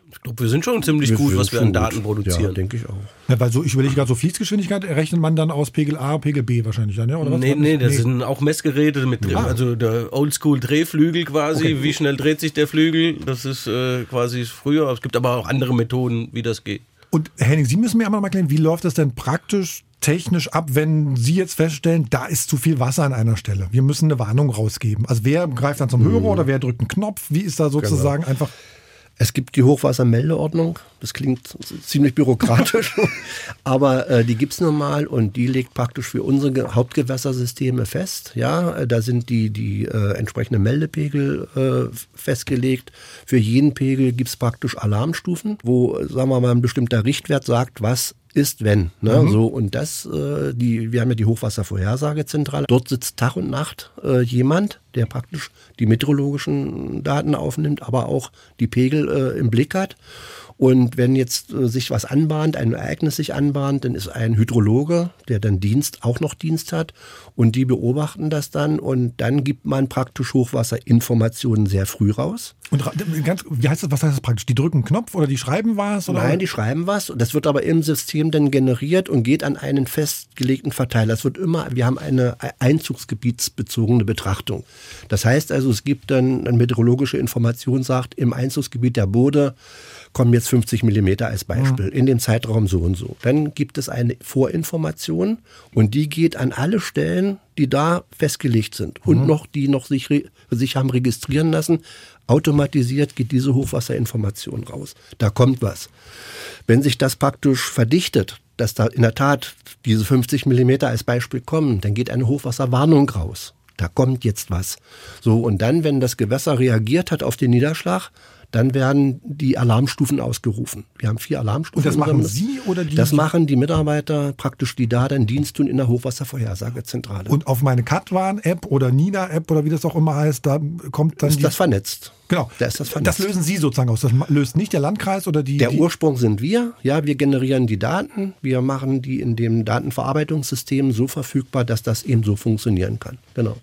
Ich glaube, wir sind schon ziemlich Wir gut, was wir an Daten gut. produzieren. Ja, denke ich auch. Ja, weil so, ich überlege gerade, so Fließgeschwindigkeit rechnet man dann aus Pegel A, Pegel B wahrscheinlich dann, ja? Oder was? Nee, nee, das sind auch Messgeräte mit, Ah. also der Oldschool-Drehflügel quasi. Okay. Wie schnell dreht sich der Flügel? Das ist äh, quasi früher. Es gibt aber auch andere Methoden, wie das geht. Und Henning, Sie müssen mir einmal mal erklären, wie läuft das denn praktisch technisch ab, wenn Sie jetzt feststellen, da ist zu viel Wasser an einer Stelle. Wir müssen eine Warnung rausgeben. Also wer greift dann zum Hörer oder wer drückt einen Knopf? Wie ist da sozusagen einfach Es gibt die Hochwassermeldeordnung. Das klingt ziemlich bürokratisch, aber äh, die gibt's nun mal und die legt praktisch für unsere Ge- Hauptgewässersysteme fest. Ja, äh, da sind die, die äh, entsprechenden Meldepegel äh, festgelegt. Für jeden Pegel gibt's praktisch Alarmstufen, wo, sagen wir mal, ein bestimmter Richtwert sagt, was ist, wenn. Ne? Mhm. So, und das, äh, die, wir haben ja die Hochwasservorhersagezentrale. Dort sitzt Tag und Nacht äh, jemand, der praktisch die meteorologischen Daten aufnimmt, aber auch die Pegel äh, im Blick hat. Und wenn jetzt äh, sich was anbahnt, ein Ereignis sich anbahnt, dann ist ein Hydrologe, der dann Dienst, auch noch Dienst hat. Und die beobachten das dann und dann gibt man praktisch Hochwasserinformationen sehr früh raus. Und ganz, wie heißt das, was heißt das praktisch? Die drücken einen Knopf oder die schreiben was? Oder? Nein, die schreiben was. Das wird aber im System dann generiert und geht an einen festgelegten Verteiler. Es wird immer, wir haben eine einzugsgebietsbezogene Betrachtung. Das heißt also, es gibt dann eine meteorologische Information, sagt, im Einzugsgebiet der Bode kommen jetzt 50 Millimeter als Beispiel, in den Zeitraum so und so. Dann gibt es eine Vorinformation und die geht an alle Stellen, die da festgelegt sind und noch die noch sich, sich haben registrieren lassen. Automatisiert geht diese Hochwasserinformation raus. Da kommt was. Wenn sich das praktisch verdichtet, dass da in der Tat diese 50 Millimeter als Beispiel kommen, dann geht eine Hochwasserwarnung raus. Da kommt jetzt was. So, und dann, wenn das Gewässer reagiert hat auf den Niederschlag, dann werden die Alarmstufen ausgerufen. Wir haben vier Alarmstufen. Und das machen Sie oder die? Das machen die Mitarbeiter praktisch, die da dann Dienst tun in der Hochwasservorhersagezentrale. Und auf meine Katwan-App oder Nina-App oder wie das auch immer heißt, da kommt dann ist das vernetzt. Genau. Da ist das vernetzt. Das lösen Sie sozusagen aus. Das löst nicht der Landkreis oder die. Der die, Ursprung sind wir. Ja, wir generieren die Daten. Wir machen die in dem Datenverarbeitungssystem so verfügbar, dass das eben so funktionieren kann. Genau.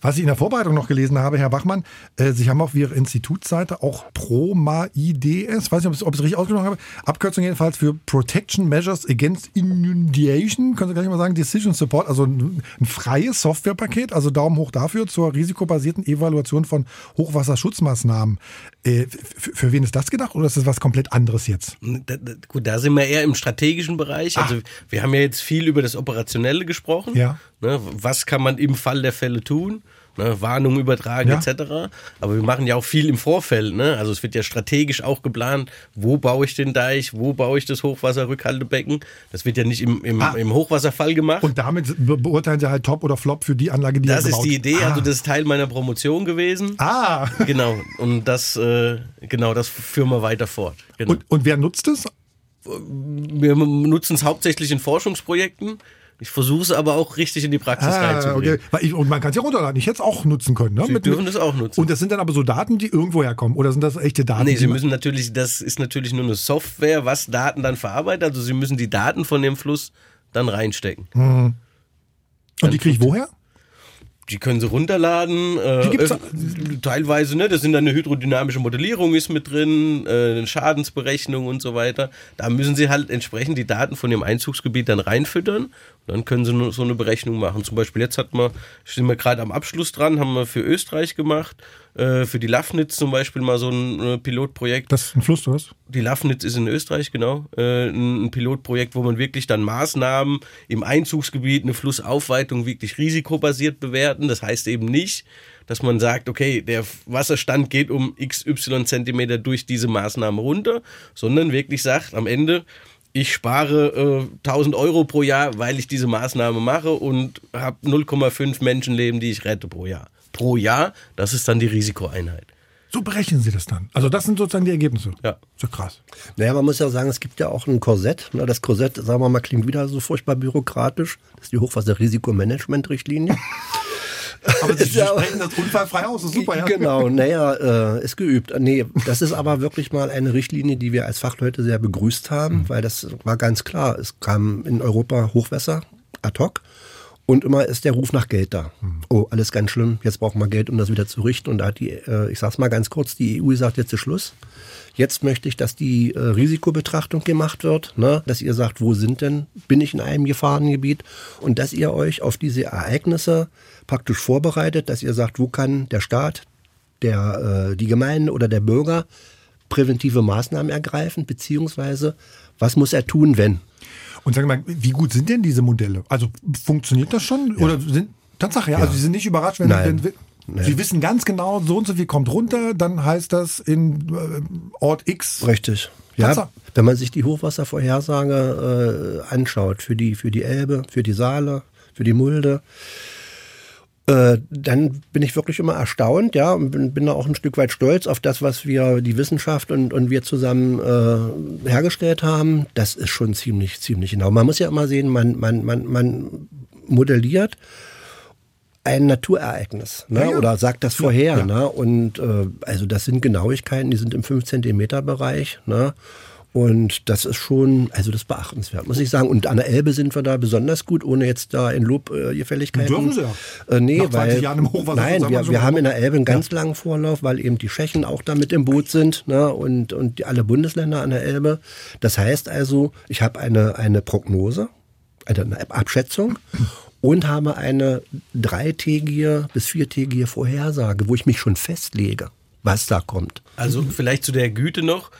Was ich in der Vorbereitung noch gelesen habe, Herr Bachmann, äh, Sie haben auf Ihrer Institutsseite auch PROMAIDS, weiß nicht, ob ich es richtig ausgesprochen habe, Abkürzung jedenfalls für Protection Measures Against Inundation, können Sie gleich mal sagen, Decision Support, also ein, ein freies Softwarepaket, also Daumen hoch dafür zur risikobasierten Evaluation von Hochwasserschutzmaßnahmen. Äh, für wen ist das gedacht oder ist das was komplett anderes jetzt? Da, da, gut, da sind wir eher im strategischen Bereich. Also wir haben ja jetzt viel über das Operationelle gesprochen. Ja. Ne, was kann man im Fall der Fälle tun? Ne, Warnung übertragen Ja. etc. Aber wir machen ja auch viel im Vorfeld. Ne? Also es wird ja strategisch auch geplant, wo baue ich den Deich, wo baue ich das Hochwasserrückhaltebecken. Das wird ja nicht im, im, Ah. im Hochwasserfall gemacht. Und damit be beurteilen Sie halt Top oder Flop für die Anlage, die Das ist die Idee, Ah. also das ist Teil meiner Promotion gewesen. Ah. Genau. Und das, äh, genau, das führen wir weiter fort. Genau. Und, und wer nutzt es? wir nutzen es hauptsächlich in Forschungsprojekten. Ich versuche es aber auch richtig in die Praxis Ah, reinzubringen. okay. Ich, und man kann es ja runterladen. Ich hätte es auch nutzen können. Ne? Sie dürfen es auch nutzen. Und das sind dann aber so Daten, die irgendwo herkommen. Oder sind das echte Daten? Nee, Sie müssen natürlich, das ist natürlich nur eine Software, was Daten dann verarbeitet. Also Sie müssen die Daten von dem Fluss dann reinstecken. Mhm. Und die kriege ich woher? Die können Sie runterladen. Äh, äh, teilweise, ne? Da sind dann eine hydrodynamische Modellierung ist mit drin, äh, eine Schadensberechnung und so weiter. Da müssen Sie halt entsprechend die Daten von Ihrem Einzugsgebiet dann reinfüttern. Dann können Sie so eine Berechnung machen. Zum Beispiel jetzt hat man, sind wir gerade am Abschluss dran, haben wir für Österreich gemacht, äh, für die Lafnitz zum Beispiel mal so ein äh, Pilotprojekt. Das ist ein Fluss, oder was? Die Lafnitz ist in Österreich, genau. Äh, ein, ein Pilotprojekt, wo man wirklich dann Maßnahmen im Einzugsgebiet, eine Flussaufweitung wirklich risikobasiert bewerten. Das heißt eben nicht, dass man sagt, okay, der Wasserstand geht um xy Zentimeter durch diese Maßnahme runter, sondern wirklich sagt am Ende, ich spare äh, 1000 Euro pro Jahr, weil ich diese Maßnahme mache und habe 0,5 Menschenleben, die ich rette pro Jahr. Pro Jahr, das ist dann die Risikoeinheit. So berechnen Sie das dann. Also das sind sozusagen die Ergebnisse. Ja. So krass. Naja, man muss ja sagen, es gibt ja auch ein Korsett. Ne, Das Korsett, sagen wir mal, klingt wieder so furchtbar bürokratisch. Das ist die Hochwasser-Risikomanagement-Richtlinie. Aber Sie Ist ja- sprechen das unfallfrei aus. Das ist super, ja. Genau, naja, äh, ist geübt. Nee, das ist aber wirklich mal eine Richtlinie, die wir als Fachleute sehr begrüßt haben, weil das war ganz klar. Es kam in Europa Hochwässer ad hoc und immer ist der Ruf nach Geld da. Oh, alles ganz schlimm, jetzt brauchen wir Geld, um das wieder zu richten. Und da hat die, äh, ich sag's mal ganz kurz, die EU sagt, jetzt ist Schluss. Jetzt möchte ich, dass die äh, Risikobetrachtung gemacht wird, ne? dass ihr sagt, wo sind denn, bin ich in einem Gefahrengebiet und dass ihr euch auf diese Ereignisse praktisch vorbereitet, dass ihr sagt, wo kann der Staat, der, äh, die Gemeinde oder der Bürger präventive Maßnahmen ergreifen, beziehungsweise was muss er tun, wenn? Und sagen wir mal, wie gut sind denn diese Modelle? Also funktioniert das schon? Oder sind Tatsache, ja. Ja. Also Sie sind nicht überrascht, wenn, Nein. wenn Nein. Sie wissen ganz genau, so und so viel kommt runter, dann heißt das in äh, Ort X. Richtig. Ja, Tatsache. wenn man sich die Hochwasservorhersage äh, anschaut für die, für die Elbe, für die Saale, für die Mulde, äh, dann bin ich wirklich immer erstaunt, ja, und bin, bin da auch ein Stück weit stolz auf das, was wir, die Wissenschaft und, und wir zusammen äh, hergestellt haben. Das ist schon ziemlich, ziemlich genau. Man muss ja immer sehen, man, man, man, man modelliert ein Naturereignis ne? Ja, ja. oder sagt das vorher. ja. Ne? Und äh, also das sind Genauigkeiten, die sind im 5 Zentimeter Bereich. Ne? Und das ist schon, also das ist beachtenswert, muss ich sagen. Und an der Elbe sind wir da besonders gut, ohne jetzt da in Lob äh, Gefälligkeiten. Dürfen Sie ja. Äh, nee, Nach 20 weil, Jahren im Hochwasser nein, wir wir, haben in der Elbe einen ganz langen Vorlauf, weil eben die Tschechen auch da mit im Boot sind ne? und, und die, alle Bundesländer an der Elbe. Das heißt also, ich habe eine, eine Prognose, also eine Abschätzung und habe eine dreitägige bis viertägige Vorhersage, wo ich mich schon festlege, was da kommt. Also vielleicht zu der Güte noch.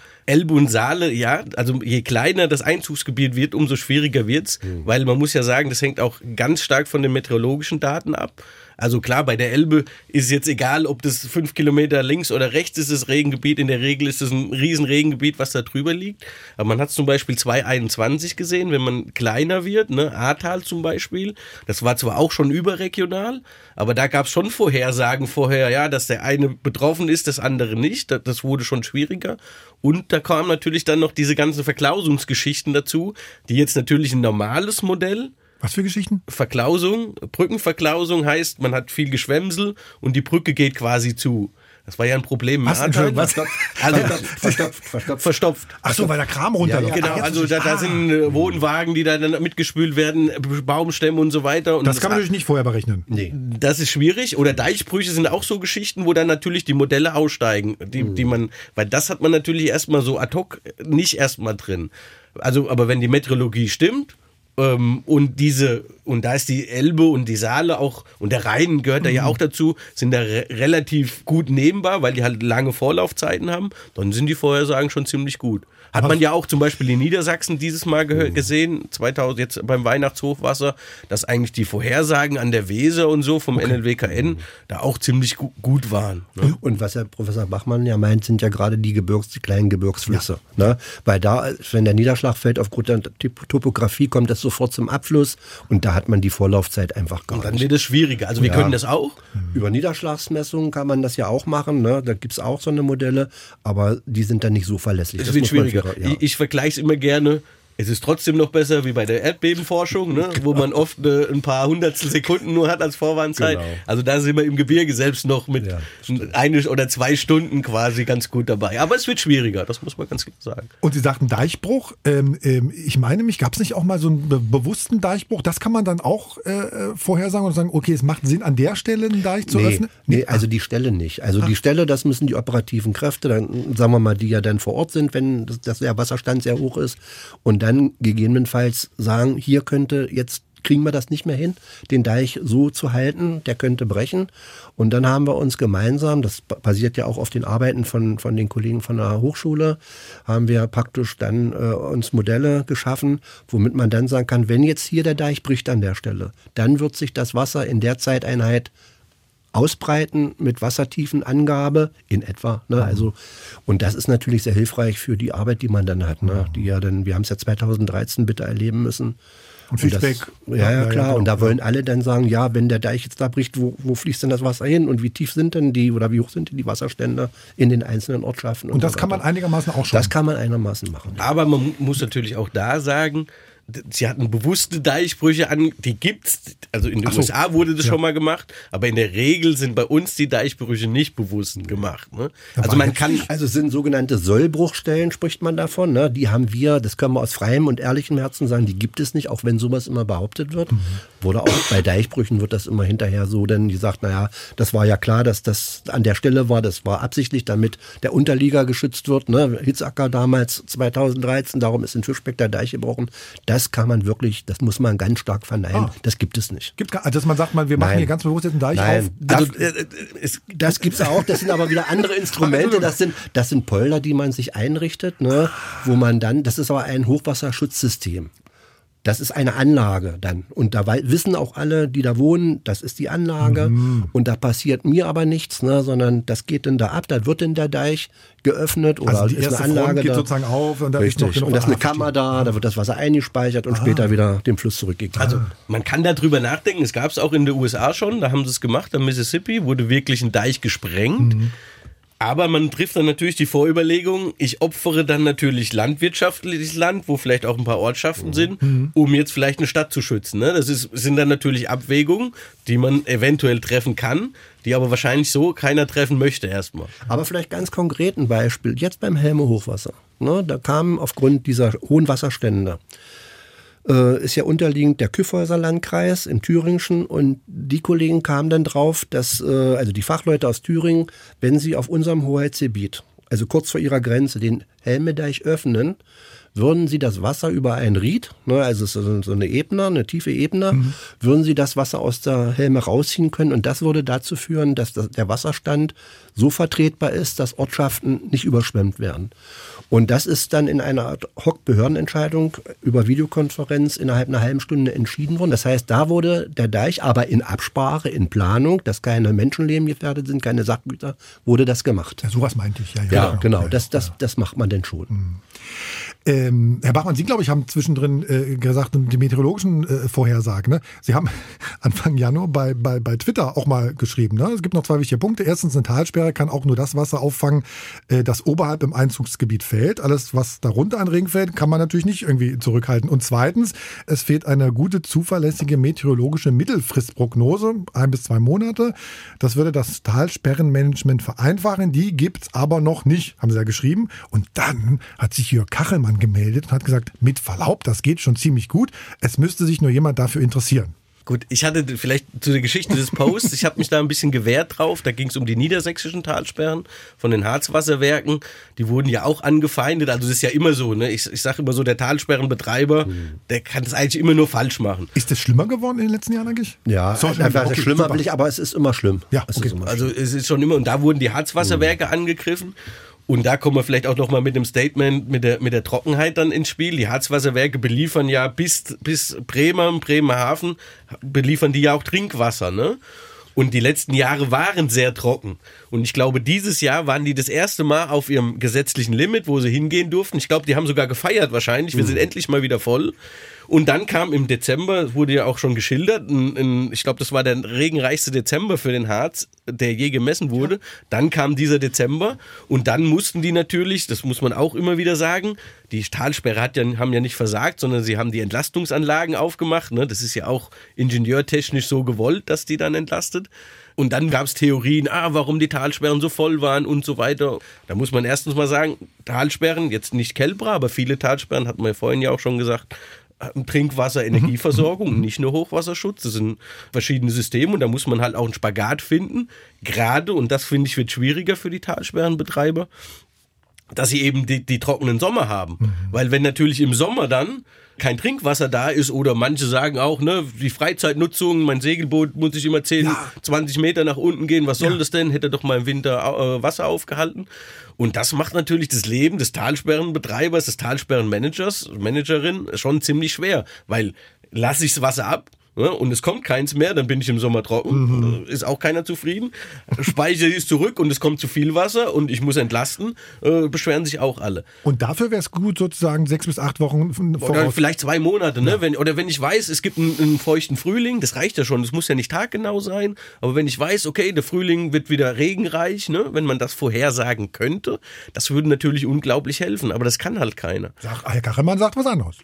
Saale, ja, also je kleiner das Einzugsgebiet wird, umso schwieriger wird's, weil man muss ja sagen, das hängt auch ganz stark von den meteorologischen Daten ab. Also klar, bei der Elbe ist jetzt egal, ob das fünf Kilometer links oder rechts ist, das Regengebiet. In der Regel ist es ein riesen Regengebiet, was da drüber liegt. Aber man hat zum Beispiel 221 gesehen, wenn man kleiner wird, ne, Ahrtal zum Beispiel. Das war zwar auch schon überregional, aber da gab es schon Vorhersagen vorher, ja, dass der eine betroffen ist, das andere nicht. Das wurde schon schwieriger. Und da kamen natürlich dann noch diese ganzen Verklausungsgeschichten dazu, die jetzt natürlich ein normales Modell was für Geschichten? Verklausung. Brückenverklausung heißt, man hat viel Geschwemsel und die Brücke geht quasi zu. Das war ja ein Problem. Was? Entschuldigung, was? Also, verstopft, verstopft. verstopft. Ach so, weil der Kram runterläuft. Genau, also da, da sind äh, Wohnwagen, die da dann mitgespült werden, Baumstämme und so weiter. Und das kann man natürlich nicht vorher berechnen. Nee. Das ist schwierig. Oder Deichbrüche sind auch so Geschichten, wo dann natürlich die Modelle aussteigen, die, die man, weil das hat man natürlich erstmal so ad hoc nicht erstmal drin. Also, aber wenn die Meteorologie stimmt, ähm, und diese, und da ist die Elbe und die Saale auch, und der Rhein gehört da ja auch dazu, sind da re relativ gut nehmbar, weil die halt lange Vorlaufzeiten haben, dann sind die Vorhersagen schon ziemlich gut. Hat man ja auch zum Beispiel in Niedersachsen dieses Mal gesehen, 2000 jetzt beim Weihnachtshochwasser, dass eigentlich die Vorhersagen an der Weser und so vom NLWKN da auch ziemlich gu gut waren. Ne? Und was Herr Professor Bachmann ja meint, sind ja gerade die Gebirgs, die kleinen Gebirgsflüsse. Ja. Ne? Weil da, wenn der Niederschlag fällt aufgrund der Topografie, kommt das sofort zum Abfluss und da hat man die Vorlaufzeit einfach gar Und dann nicht. wird es schwieriger. Also wir Ja. können das auch. Über Niederschlagsmessungen kann man das ja auch machen. Ne? Da gibt es auch so eine Modelle, aber die sind dann nicht so verlässlich. Es Das wird schwieriger. ja. Ich, ich vergleiche es immer gerne. Es ist trotzdem noch besser wie bei der Erdbebenforschung, ne? wo man oft äh, ein paar Hundertstel Sekunden nur hat als Vorwarnzeit. Genau. Also da sind wir im Gebirge selbst noch mit eine oder zwei Stunden quasi ganz gut dabei. Aber es wird schwieriger, das muss man ganz klar sagen. Und Sie sagten Deichbruch. Ähm, ähm, ich meine mich, gab es nicht auch mal so einen be bewussten Deichbruch? Das kann man dann auch äh, äh, vorhersagen und sagen, okay, es macht Sinn, an der Stelle einen Deich zu nee, öffnen? Nee, also die Stelle nicht. Also die Stelle, das müssen die operativen Kräfte, dann sagen wir mal, die ja dann vor Ort sind, wenn das, das der Wasserstand sehr hoch ist und dann gegebenenfalls sagen, hier könnte jetzt kriegen wir das nicht mehr hin, den Deich so zu halten, der könnte brechen. Und dann haben wir uns gemeinsam, das basiert ja auch auf den Arbeiten von, von den Kollegen von der Hochschule, haben wir praktisch dann äh, uns Modelle geschaffen, womit man dann sagen kann, wenn jetzt hier der Deich bricht an der Stelle, dann wird sich das Wasser in der Zeiteinheit ausbreiten mit Wassertiefenangabe in etwa. Ne? Also, und das ist natürlich sehr hilfreich für die Arbeit, die man dann hat. Ne? Die ja dann, wir haben es ja 2013 bitte erleben müssen. Und das, Fischbeck. ja, ja, Ja, klar. genau. und da wollen alle dann sagen, ja, wenn der Deich jetzt da bricht, wo, wo fließt denn das Wasser hin und wie tief sind denn die oder wie hoch sind denn die Wasserstände in den einzelnen Ortschaften? Und das so kann man einigermaßen auch schon. Das kann man einigermaßen machen. Aber man mu- muss natürlich auch da sagen, sie hatten bewusste Deichbrüche an, die gibt's. Also in den so. USA wurde das Ja. schon mal gemacht, aber in der Regel sind bei uns die Deichbrüche nicht bewusst gemacht. Ne? Also man kann Also es sind sogenannte Sollbruchstellen, spricht man davon. Ne? Die haben wir, das können wir aus freiem und ehrlichem Herzen sagen, die gibt es nicht, auch wenn sowas immer behauptet wird. Mhm. Wurde auch bei Deichbrüchen wird das immer hinterher so dann gesagt, naja, das war ja klar, dass das an der Stelle war, das war absichtlich, damit der Unterlieger geschützt wird. Ne? Hitzacker damals 2013, darum ist in Fischbeck der Deich gebrochen. Das kann man wirklich, das muss man ganz stark verneinen. Ah. Das gibt es nicht. Gibt gar, dass man sagt, mal, wir machen Nein. hier ganz bewusst jetzt einen Deich Nein. auf. Also, das gibt's auch. Das sind aber wieder andere Instrumente. Das sind, das sind Polder, die man sich einrichtet, ne, wo man dann, das ist aber ein Hochwasserschutzsystem. Das ist eine Anlage dann. Und da wissen auch alle, die da wohnen, das ist die Anlage. Und da passiert mir aber nichts, ne, sondern das geht dann da ab. Da wird dann der Deich geöffnet oder Also die ist erste eine Anlage Front geht da. sozusagen auf und da ist Richtig. noch genug und da ist eine Kammer da, da wird das Wasser eingespeichert und später wieder dem Fluss zurückgegeben. Also man kann darüber nachdenken, es gab es auch in den USA schon, da haben sie es gemacht, am Mississippi wurde wirklich ein Deich gesprengt. Aber man trifft dann natürlich die Vorüberlegung, ich opfere dann natürlich landwirtschaftliches Land, wo vielleicht auch ein paar Ortschaften sind, um jetzt vielleicht eine Stadt zu schützen. Ne? Das ist, sind dann natürlich Abwägungen, die man eventuell treffen kann, die aber wahrscheinlich so keiner treffen möchte erstmal. Aber vielleicht ganz konkret ein Beispiel. Jetzt beim Helme Hochwasser. Ne, da kamen aufgrund dieser hohen Wasserstände, äh, ist ja unterliegend der Kyffhäuser Landkreis im Thüringischen und die Kollegen kamen dann drauf, dass, äh, also die Fachleute aus Thüringen, wenn sie auf unserem Hoheitsgebiet, also kurz vor ihrer Grenze, den Helmedeich öffnen, würden Sie das Wasser über ein Ried, ne, also so eine Ebene, eine tiefe Ebene, mhm. würden Sie das Wasser aus der Helme rausziehen können und das würde dazu führen, dass der Wasserstand so vertretbar ist, dass Ortschaften nicht überschwemmt werden. Und das ist dann in einer Art Hock-Behördenentscheidung über Videokonferenz innerhalb einer halben Stunde entschieden worden. Das heißt, da wurde der Deich aber in Absprache, in Planung, dass keine Menschenleben gefährdet sind, keine Sachgüter, wurde das gemacht. Ja, sowas meinte ich, ja. Ja, ja genau. Ja, das, das, das macht man denn schon. Ähm, Herr Bachmann, Sie, glaube ich, haben zwischendrin äh, gesagt, die meteorologischen äh, Vorhersagen. Ne? Sie haben Anfang Januar bei, bei, bei Twitter auch mal geschrieben. Ne? Es gibt noch zwei wichtige Punkte. Erstens, eine Talsperre kann auch nur das Wasser auffangen, äh, das oberhalb im Einzugsgebiet fällt. Alles, was darunter an Regen fällt, kann man natürlich nicht irgendwie zurückhalten. Und zweitens, es fehlt eine gute, zuverlässige meteorologische Mittelfristprognose, ein bis zwei Monate. Das würde das Talsperrenmanagement vereinfachen. Die gibt's aber noch nicht, haben Sie ja geschrieben. Und dann hat sich Jörg Kachelmann gemeldet und hat gesagt, mit Verlaub, das geht schon ziemlich gut. Es müsste sich nur jemand dafür interessieren. Gut, ich hatte vielleicht zu der Geschichte des Posts, ich habe mich da ein bisschen gewehrt drauf. Da ging es um die niedersächsischen Talsperren von den Harzwasserwerken. Die wurden ja auch angefeindet. Also das ist ja immer so. Ne? Ich, ich sage immer so, der Talsperrenbetreiber, mhm. der kann das eigentlich immer nur falsch machen. Ist das schlimmer geworden in den letzten Jahren eigentlich? Ja, so, einfach okay, schlimmer will ich, aber es ist immer schlimm. Ja, okay. Immer also es ist schon immer, und da wurden die Harzwasserwerke mhm. angegriffen. Und da kommen wir vielleicht auch nochmal mit dem Statement mit der, mit der Trockenheit dann ins Spiel. Die Harzwasserwerke beliefern ja bis, bis Bremer, Bremerhaven, beliefern die ja auch Trinkwasser, ne? Und die letzten Jahre waren sehr trocken. Und ich glaube, dieses Jahr waren die das erste Mal auf ihrem gesetzlichen Limit, wo sie hingehen durften. Ich glaube, die haben sogar gefeiert wahrscheinlich. Wir mhm. sind endlich mal wieder voll. Und dann kam im Dezember, wurde ja auch schon geschildert, ein, ein, ich glaube, das war der regenreichste Dezember für den Harz, der je gemessen wurde. Ja. Dann kam dieser Dezember und dann mussten die natürlich, das muss man auch immer wieder sagen, die Talsperre hat ja, haben ja nicht versagt, sondern sie haben die Entlastungsanlagen aufgemacht. Ne? Das ist ja auch ingenieurtechnisch so gewollt, dass die dann entlastet. Und dann gab es Theorien, ah, warum die Talsperren so voll waren und so weiter. Da muss man erstens mal sagen, Talsperren, jetzt nicht Kelbra, aber viele Talsperren, hat man ja vorhin ja auch schon gesagt, Trinkwasser, Energieversorgung, mhm. nicht nur Hochwasserschutz. Das sind verschiedene Systeme und da muss man halt auch einen Spagat finden. Gerade, und das finde ich wird schwieriger für die Talsperrenbetreiber, dass sie eben die, die trockenen Sommer haben. Mhm. Weil wenn natürlich im Sommer dann kein Trinkwasser da ist oder manche sagen auch, ne, die Freizeitnutzung, mein Segelboot muss ich immer 10, ja. 20 Meter nach unten gehen, was soll ja. das denn? Hätte doch mal im Winter äh, Wasser aufgehalten. Und das macht natürlich das Leben des Talsperrenbetreibers, des Talsperrenmanagers, Managerin schon ziemlich schwer, weil lasse ich das Wasser ab? Und es kommt keins mehr, dann bin ich im Sommer trocken, mhm. ist auch keiner zufrieden. Speicher ist zurück und es kommt zu viel Wasser und ich muss entlasten, äh, beschweren sich auch alle. Und dafür wäre es gut, sozusagen sechs bis acht Wochen voraus. Oder vielleicht zwei Monate, ne? Ja. Wenn, oder wenn ich weiß, es gibt einen, einen, feuchten Frühling, das reicht ja schon, das muss ja nicht taggenau sein, aber wenn ich weiß, okay, der Frühling wird wieder regenreich, ne? wenn man das vorhersagen könnte, das würde natürlich unglaublich helfen, aber das kann halt keiner. Sag, Herr Kachelmann sagt was anderes.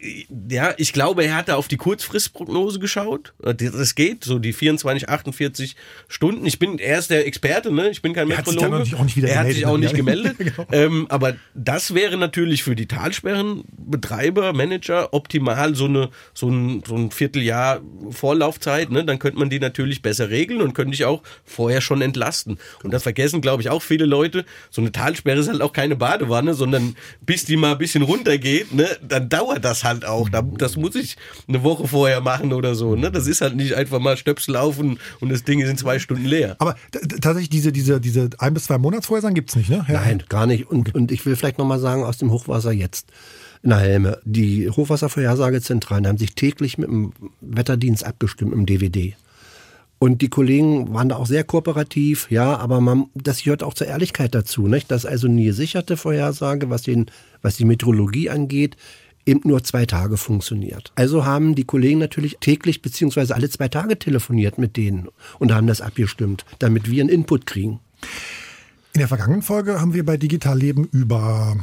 Ja, ich glaube, er hat da auf die Kurzfristprognose geschaut gut. Äh, das geht, so die 24, 48 Stunden. Ich bin, er ist der Experte, ne? Ich bin kein Meteorologe. Hat sich auch nicht wieder er hat sich auch nicht gemeldet. genau. ähm, aber das wäre natürlich für die Talsperrenbetreiber, Manager optimal so eine so ein, so ein Vierteljahr Vorlaufzeit. Ne? Dann könnte man die natürlich besser regeln und könnte ich auch vorher schon entlasten. Und das vergessen, glaube ich, auch viele Leute. So eine Talsperre ist halt auch keine Badewanne, sondern bis die mal ein bisschen runtergeht, ne, dann dauert das halt auch. Das muss ich eine Woche vorher machen oder so. Ne? Das ist halt nicht einfach mal Stöpsel auf und, das Ding ist in zwei Stunden leer. Aber tatsächlich diese, diese, diese ein bis zwei Monatsvorhersagen gibt es nicht, ne? Ja. Nein, gar nicht. Und, und ich will vielleicht nochmal sagen, aus dem Hochwasser jetzt der Helme. Die Hochwasservorhersagezentralen haben sich täglich mit dem Wetterdienst abgestimmt im DVD. Und die Kollegen waren da auch sehr kooperativ, ja, aber man, das gehört auch zur Ehrlichkeit dazu, nicht? Das ist also eine gesicherte Vorhersage, was den, was die Meteorologie angeht, eben nur zwei Tage funktioniert. Also haben die Kollegen natürlich täglich beziehungsweise alle zwei Tage telefoniert mit denen und haben das abgestimmt, damit wir einen Input kriegen. In der vergangenen Folge haben wir bei Digital Leben über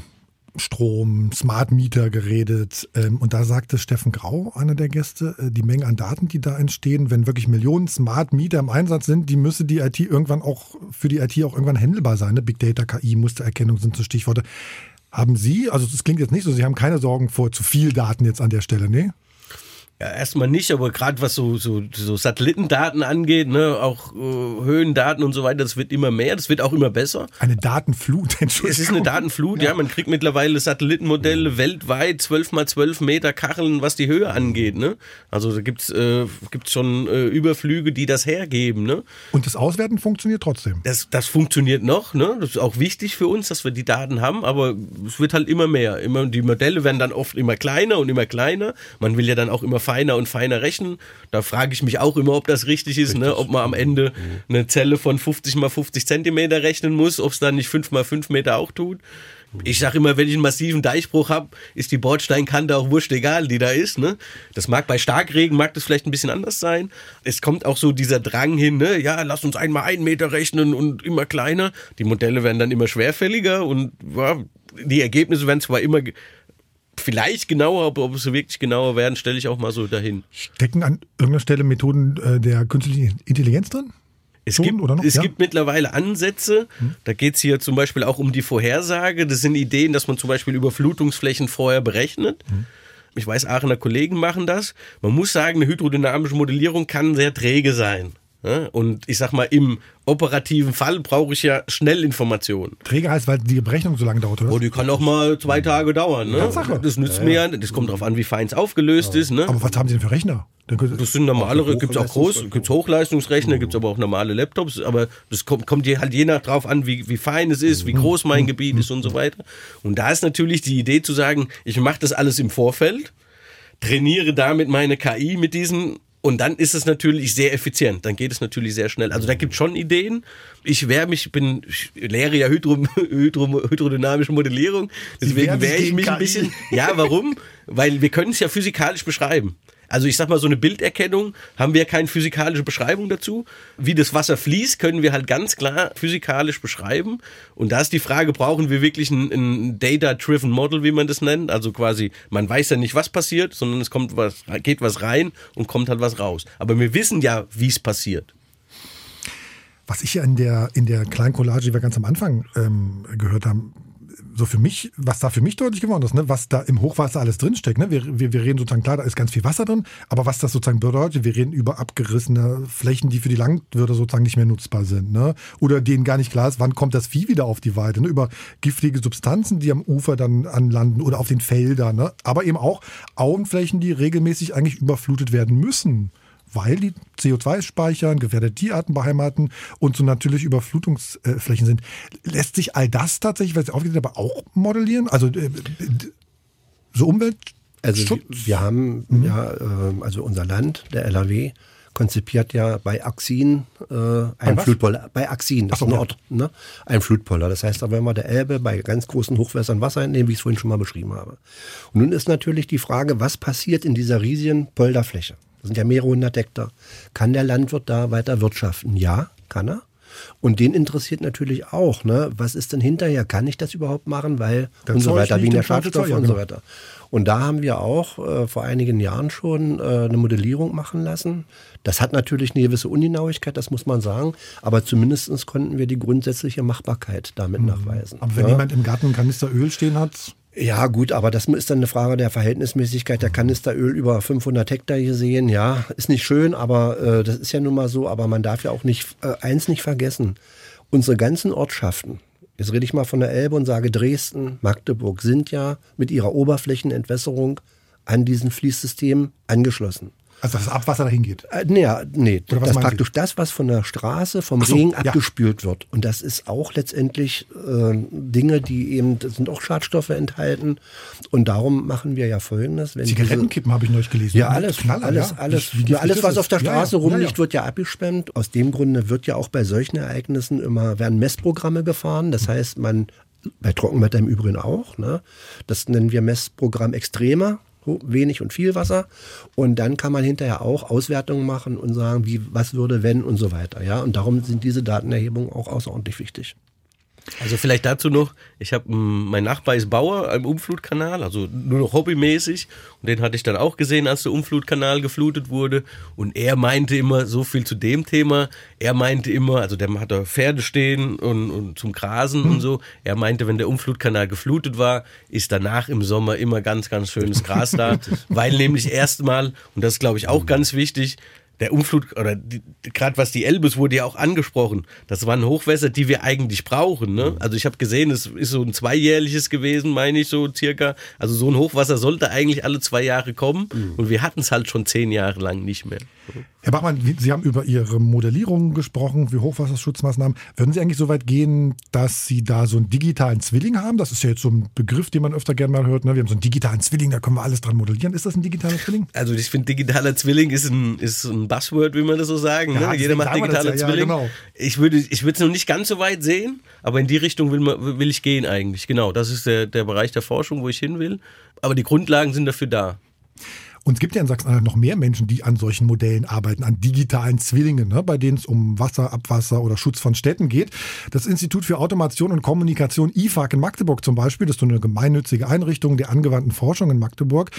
Strom, Smart Meter geredet. Ähm, und da sagte Steffen Grau, einer der Gäste, äh, die Menge an Daten, die da entstehen, wenn wirklich Millionen Smart Meter im Einsatz sind, die müsse die IT irgendwann auch, für die IT auch irgendwann handelbar sein. Ne? Big Data, KI, Mustererkennung sind so Stichworte. Haben Sie, also das klingt jetzt nicht so, Sie haben keine Sorgen vor zu viel Daten jetzt an der Stelle, ne? Ja, erstmal nicht, aber gerade was so, so, so Satellitendaten angeht, ne, auch äh, Höhendaten und so weiter, das wird immer mehr, das wird auch immer besser. Eine Datenflut, Entschuldigung. Es ist eine Datenflut, ja. ja man kriegt mittlerweile Satellitenmodelle weltweit, 12 mal 12 Meter Kacheln, was die Höhe angeht. Ne? Also da gibt's äh, gibt's schon äh, Überflüge, die das hergeben. Ne? Und das Auswerten funktioniert trotzdem? Das, das funktioniert noch, ne? das ist auch wichtig für uns, dass wir die Daten haben, aber es wird halt immer mehr. Immer, die Modelle werden dann oft immer kleiner und immer kleiner. Man will ja dann auch immer feiner und feiner rechnen. Da frage ich mich auch immer, ob das richtig ist, ne? richtig. Ne? ob man am Ende mhm. eine Zelle von 50 mal 50 Zentimeter rechnen muss, ob es dann nicht 5 mal 5 Meter auch tut. Ich sage immer, wenn ich einen massiven Deichbruch habe, ist die Bordsteinkante auch wurscht egal, die da ist. Ne? Das mag bei Starkregen, mag das vielleicht ein bisschen anders sein. Es kommt auch so dieser Drang hin, ne? ja, lass uns einmal einen Meter rechnen und immer kleiner. Die Modelle werden dann immer schwerfälliger und ja, die Ergebnisse werden zwar immer vielleicht genauer, aber ob sie wirklich genauer werden, stelle ich auch mal so dahin. Stecken an irgendeiner Stelle Methoden äh, der künstlichen Intelligenz drin? Es, Schon, gibt, es ja? gibt mittlerweile Ansätze, hm. da geht es hier zum Beispiel auch um die Vorhersage. Das sind Ideen, dass man zum Beispiel Überflutungsflächen vorher berechnet. Hm. Ich weiß, Aachener Kollegen machen das. Man muss sagen, eine hydrodynamische Modellierung kann sehr träge sein. Und ich sag mal, im operativen Fall brauche ich ja schnell Informationen. Träger heißt, weil die Berechnung so lange dauert, oder? Oh, die kann auch mal zwei Tage dauern. Ne? Tatsache. Das nützt ja, mir ja, das kommt darauf an, wie fein es aufgelöst ja. ist. Ne? Aber was haben Sie denn für Rechner? Das sind normalere, gibt es auch groß, gibt es Hochleistungsrechner, mhm. gibt es aber auch normale Laptops, aber das kommt, kommt halt je nach drauf an, wie, wie fein es ist, wie mhm. groß mein mhm. Gebiet ist und so weiter. Und da ist natürlich die Idee zu sagen, ich mache das alles im Vorfeld, trainiere damit meine KI mit diesen und dann ist es natürlich sehr effizient. Dann geht es natürlich sehr schnell. Also da gibt es schon Ideen. Ich wehre mich, bin, ich lehre ja Hydro, Hydro, hydrodynamische Modellierung. Deswegen wehre ich mich ein bisschen. Ja, warum? Weil wir können es ja physikalisch beschreiben. Also ich sag mal, so eine Bilderkennung haben wir keine physikalische Beschreibung dazu. Wie das Wasser fließt, können wir halt ganz klar physikalisch beschreiben. Und da ist die Frage, brauchen wir wirklich ein, ein Data-Driven Model, wie man das nennt? Also quasi, man weiß ja nicht, was passiert, sondern es kommt was, geht was rein und kommt halt was raus. Aber wir wissen ja, wie es passiert. Was ich in der, in der kleinen Collage, die wir ganz am Anfang ähm, gehört haben, so für mich, was da für mich deutlich geworden ist, ne, was da im Hochwasser alles drinsteckt. Ne? Wir, wir, wir reden sozusagen, klar, da ist ganz viel Wasser drin, aber was das sozusagen bedeutet, wir reden über abgerissene Flächen, die für die Landwirte sozusagen nicht mehr nutzbar sind. Ne? Oder denen gar nicht klar ist, wann kommt das Vieh wieder auf die Weide. Ne? Über giftige Substanzen, die am Ufer dann anlanden oder auf den Feldern. Ne? Aber eben auch Augenflächen, die regelmäßig eigentlich überflutet werden müssen weil die CO2 speichern, gefährdete Tierarten beheimaten und so natürlich Überflutungsflächen sind. Lässt sich all das tatsächlich, weil Sie aufgezählt aber auch modellieren? Also äh, so Umwelt? Also wir haben mhm. ja, äh, also unser Land, der LAW, konzipiert ja bei Axin äh, ein Flutpoller. Bei Axin, das so, ist ein Ort, ne? ein Flutpoller. Das heißt, da werden wir der Elbe bei ganz großen Hochwässern Wasser entnehmen, wie ich es vorhin schon mal beschrieben habe. Und nun ist natürlich die Frage, was passiert in dieser riesigen Polderfläche? Das sind ja mehrere hundert Hektar. Kann der Landwirt da weiter wirtschaften? Ja, kann er. Und den interessiert natürlich auch, ne, was ist denn hinterher? Kann ich das überhaupt machen? Weil das und so weiter, wegen der Schadstoffe ja, und so weiter. Und da haben wir auch äh, vor einigen Jahren schon äh, eine Modellierung machen lassen. Das hat natürlich eine gewisse Ungenauigkeit, das muss man sagen, aber zumindest konnten wir die grundsätzliche Machbarkeit damit mhm. nachweisen. Aber wenn ja. jemand im Garten einen Kanister Öl stehen hat, ja, gut, aber das ist dann eine Frage der Verhältnismäßigkeit. Der Kanisteröl über 500 Hektar gesehen, ja, ist nicht schön, aber äh, das ist ja nun mal so. Aber man darf ja auch nicht äh, eins nicht vergessen: Unsere ganzen Ortschaften, jetzt rede ich mal von der Elbe und sage Dresden, Magdeburg, sind ja mit ihrer Oberflächenentwässerung an diesen Fließsystemen angeschlossen. Also das Abwasser dahin geht? Äh, nee, nee das ist praktisch das, was von der Straße, vom so, Regen abgespült ja. wird. Und das ist auch letztendlich äh, Dinge, die eben, das sind auch Schadstoffe enthalten. Und darum machen wir ja folgendes. Wenn Zigarettenkippen habe ich neulich gelesen. Ja, alles, Knaller, alles, ja. alles, wie, alles, was auf der Straße ja, rumliegt, wird ja abgesperrt. Aus dem Grunde wird ja auch bei solchen Ereignissen immer, werden Messprogramme gefahren. Das heißt, man bei Trockenwetter im Übrigen auch. Ne? Das nennen wir Messprogramm extremer wenig und viel Wasser. Und dann kann man hinterher auch Auswertungen machen und sagen, wie, was würde, wenn und so weiter. Ja? Und darum sind diese Datenerhebungen auch außerordentlich wichtig. Also vielleicht dazu noch, ich habe mein Nachbar ist Bauer am Umflutkanal, also nur noch hobbymäßig. Und den hatte ich dann auch gesehen, als der Umflutkanal geflutet wurde. Und er meinte immer so viel zu dem Thema, er meinte immer, also der hat da Pferde stehen und, und zum Grasen und so, er meinte, wenn der Umflutkanal geflutet war, ist danach im Sommer immer ganz, ganz schönes Gras da, weil nämlich erstmal, und das ist glaube ich auch ganz wichtig, der Umflut oder gerade was die Elbe, wurde ja auch angesprochen, das waren Hochwässer, die wir eigentlich brauchen. Ne? Also ich habe gesehen, es ist so ein zweijährliches gewesen, meine ich so circa. Also so ein Hochwasser sollte eigentlich alle zwei Jahre kommen mhm. und wir hatten es halt schon zehn Jahre lang nicht mehr. Herr Bachmann, Sie haben über Ihre Modellierung gesprochen für Hochwasserschutzmaßnahmen. Würden Sie eigentlich so weit gehen, dass Sie da so einen digitalen Zwilling haben? Das ist ja jetzt so ein Begriff, den man öfter gerne mal hört. Ne? Wir haben so einen digitalen Zwilling, da können wir alles dran modellieren. Ist das ein digitaler Zwilling? Also ich finde, digitaler Zwilling ist ein, ist ein Buzzword, wie man das so sagen. Ja, ne? Jeder macht digitaler ja, Zwilling. Ja, genau. Ich würde ich es noch nicht ganz so weit sehen, aber in die Richtung will, man, will ich gehen eigentlich. Genau, das ist der, der Bereich der Forschung, wo ich hin will. Aber die Grundlagen sind dafür da. Und es gibt ja in Sachsen-Anhalt noch mehr Menschen, die an solchen Modellen arbeiten, an digitalen Zwillingen, ne, bei denen es um Wasser, Abwasser oder Schutz von Städten geht. Das Institut für Automation und Kommunikation IFAG in Magdeburg zum Beispiel, das ist so eine gemeinnützige Einrichtung der angewandten Forschung in Magdeburg.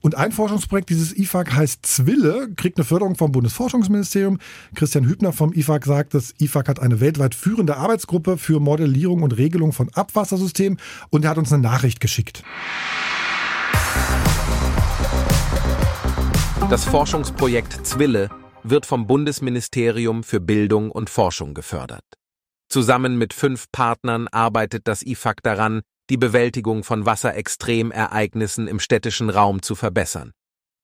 Und ein Forschungsprojekt dieses IFAG heißt Zwille, kriegt eine Förderung vom Bundesforschungsministerium. Christian Hübner vom IFAG sagt, das IFAG hat eine weltweit führende Arbeitsgruppe für Modellierung und Regelung von Abwassersystemen und er hat uns eine Nachricht geschickt. Das Forschungsprojekt Zwille wird vom Bundesministerium für Bildung und Forschung gefördert. Zusammen mit fünf Partnern arbeitet das IFAC daran, die Bewältigung von Wasserextremereignissen im städtischen Raum zu verbessern.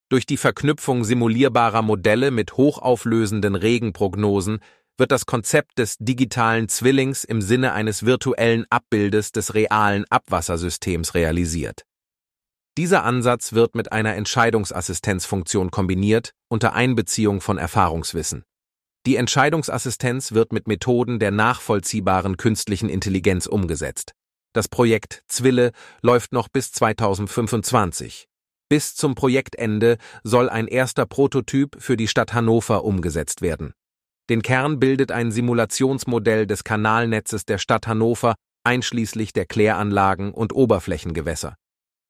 Durch die Verknüpfung simulierbarer Modelle mit hochauflösenden Regenprognosen wird das Konzept des digitalen Zwillings im Sinne eines virtuellen Abbildes des realen Abwassersystems realisiert. Dieser Ansatz wird mit einer Entscheidungsassistenzfunktion kombiniert unter Einbeziehung von Erfahrungswissen. Die Entscheidungsassistenz wird mit Methoden der nachvollziehbaren künstlichen Intelligenz umgesetzt. Das Projekt Zwille läuft noch bis 2025. Bis zum Projektende soll ein erster Prototyp für die Stadt Hannover umgesetzt werden. Den Kern bildet ein Simulationsmodell des Kanalnetzes der Stadt Hannover einschließlich der Kläranlagen und Oberflächengewässer.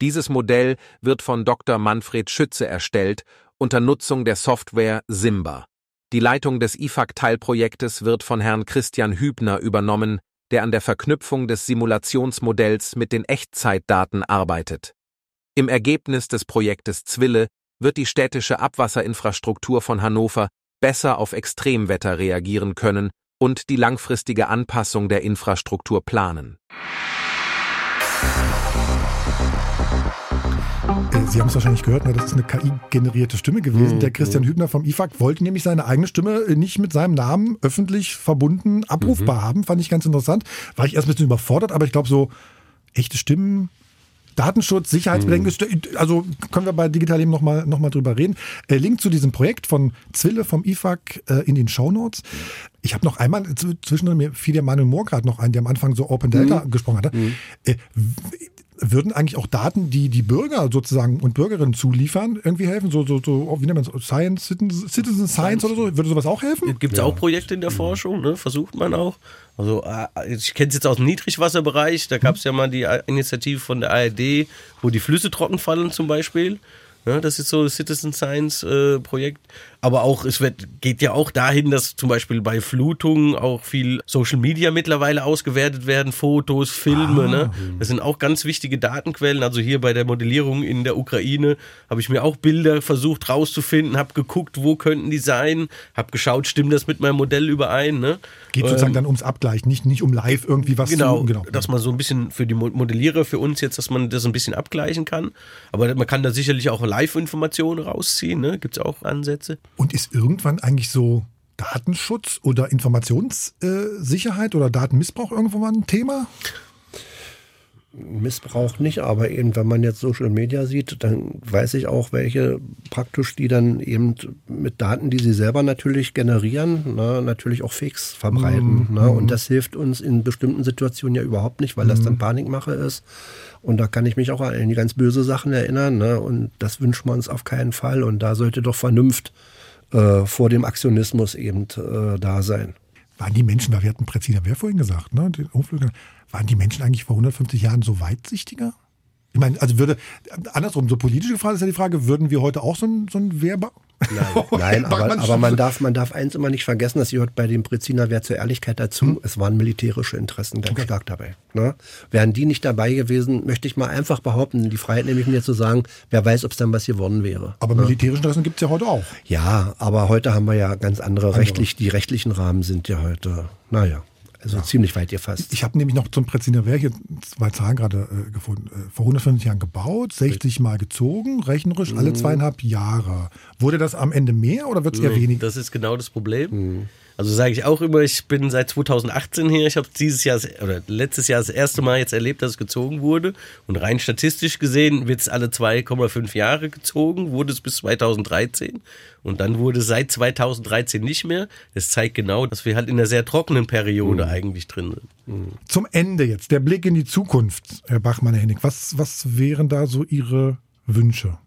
Dieses Modell wird von Dr. Manfred Schütze erstellt unter Nutzung der Software Simba. Die Leitung des IFAC-Teilprojektes wird von Herrn Christian Hübner übernommen, der an der Verknüpfung des Simulationsmodells mit den Echtzeitdaten arbeitet. Im Ergebnis des Projektes Zwille wird die städtische Abwasserinfrastruktur von Hannover besser auf Extremwetter reagieren können und die langfristige Anpassung der Infrastruktur planen. Äh, Sie haben es wahrscheinlich gehört, ne? das ist eine KI-generierte Stimme gewesen. Mhm. Der Christian. Hübner vom IFAG wollte nämlich seine eigene Stimme äh, nicht mit seinem Namen öffentlich verbunden abrufbar mhm. haben. Fand ich ganz interessant. War ich erst ein bisschen überfordert, aber ich glaube, so echte Stimmen Datenschutz, Sicherheitsbedenken, mhm. also können wir bei Digital eben nochmal noch mal drüber reden. Äh, Link zu diesem Projekt von Zwille vom IFAG äh, in den Shownotes. Ich habe noch einmal, zwischendrin mir fiel der Manuel Mohr gerade noch ein, der am Anfang so Open Data mhm. gesprochen hatte. Mhm. Äh, würden eigentlich auch Daten, die die Bürger sozusagen und Bürgerinnen zuliefern, irgendwie helfen? So, so, so wie nennt man es? Science, Citizen Science oder so? Würde sowas auch helfen? Gibt es ja. auch Projekte in der Forschung, ne? versucht man auch. Also äh, ich kenne es jetzt aus dem Niedrigwasserbereich, da gab es ja mal die Initiative von der ARD, wo die Flüsse trocken fallen zum Beispiel. Ja, das ist so Citizen Science äh, Projekt. Aber auch, es wird, geht ja auch dahin, dass zum Beispiel bei Flutungen auch viel Social Media mittlerweile ausgewertet werden, Fotos, Filme. Ah. Ne? Das sind auch ganz wichtige Datenquellen. Also hier bei der Modellierung in der Ukraine habe ich mir auch Bilder versucht rauszufinden, habe geguckt, wo könnten die sein, habe geschaut, stimmt das mit meinem Modell überein. Ne? Geht sozusagen ähm, dann ums Abgleichen, nicht, nicht um live irgendwie was genau, zu Genau, dass man so ein bisschen für die Modellierer, für uns jetzt, dass man das ein bisschen abgleichen kann. Aber man kann da sicherlich auch Live-Informationen rausziehen. Ne? Gibt es auch Ansätze. Und ist irgendwann eigentlich so Datenschutz oder Informationssicherheit oder Datenmissbrauch irgendwann mal ein Thema? Missbrauch nicht, aber eben, wenn man jetzt Social Media sieht, dann weiß ich auch, welche praktisch die dann eben mit Daten, die sie selber natürlich generieren, ne, natürlich auch Fakes verbreiten. Mhm. Ne, und das hilft uns in bestimmten Situationen ja überhaupt nicht, weil das dann mhm. Panikmache ist. Und da kann ich mich auch an die ganz böse Sachen erinnern. Ne, und das wünschen wir uns auf keinen Fall. Und da sollte doch Vernunft äh, vor dem Aktionismus eben äh, da sein. Waren die Menschen, weil wir hatten Präziner wer vorhin gesagt, ne? Den Umflügler, waren die Menschen eigentlich vor 150 Jahren so weitsichtiger? Ich meine, also würde, andersrum, so politische Frage ist ja die Frage, würden wir heute auch so ein, so ein Wehrba Nein, nein aber, aber man, darf, man darf eins immer nicht vergessen, das gehört bei dem Preziner Wert zur Ehrlichkeit dazu. Hm. Es waren militärische Interessen ganz okay. stark dabei. Ne? Wären die nicht dabei gewesen, möchte ich mal einfach behaupten, die Freiheit nehme ich mir zu sagen, wer weiß, ob es dann was geworden wäre. Aber ne? militärische Interessen gibt es ja heute auch. Ja, aber heute haben wir ja ganz andere, andere. rechtlich, die rechtlichen Rahmen sind ja heute, naja. Also ja. ziemlich weit gefasst. Ich habe nämlich noch zum Preziner Werk hier zwei Zahlen gerade äh, gefunden. Äh, vor 150 Jahren gebaut, 60 Mal gezogen, rechnerisch mhm. alle zweieinhalb Jahre. Wurde das am Ende mehr oder wird es eher nee, weniger? Das ist genau das Problem. Mhm. Also sage ich auch immer, ich bin seit 2018 hier. Ich habe dieses Jahr oder letztes Jahr das erste Mal jetzt erlebt, dass es gezogen wurde. Und rein statistisch gesehen wird es alle 2,5 Jahre gezogen, wurde es bis 2013. Und dann wurde es seit 2013 nicht mehr. Das zeigt genau, dass wir halt in einer sehr trockenen Periode mhm. eigentlich drin sind. Mhm. Zum Ende jetzt, der Blick in die Zukunft, Herr Bachmann, Herr Hennig. Was, was wären da so Ihre Wünsche?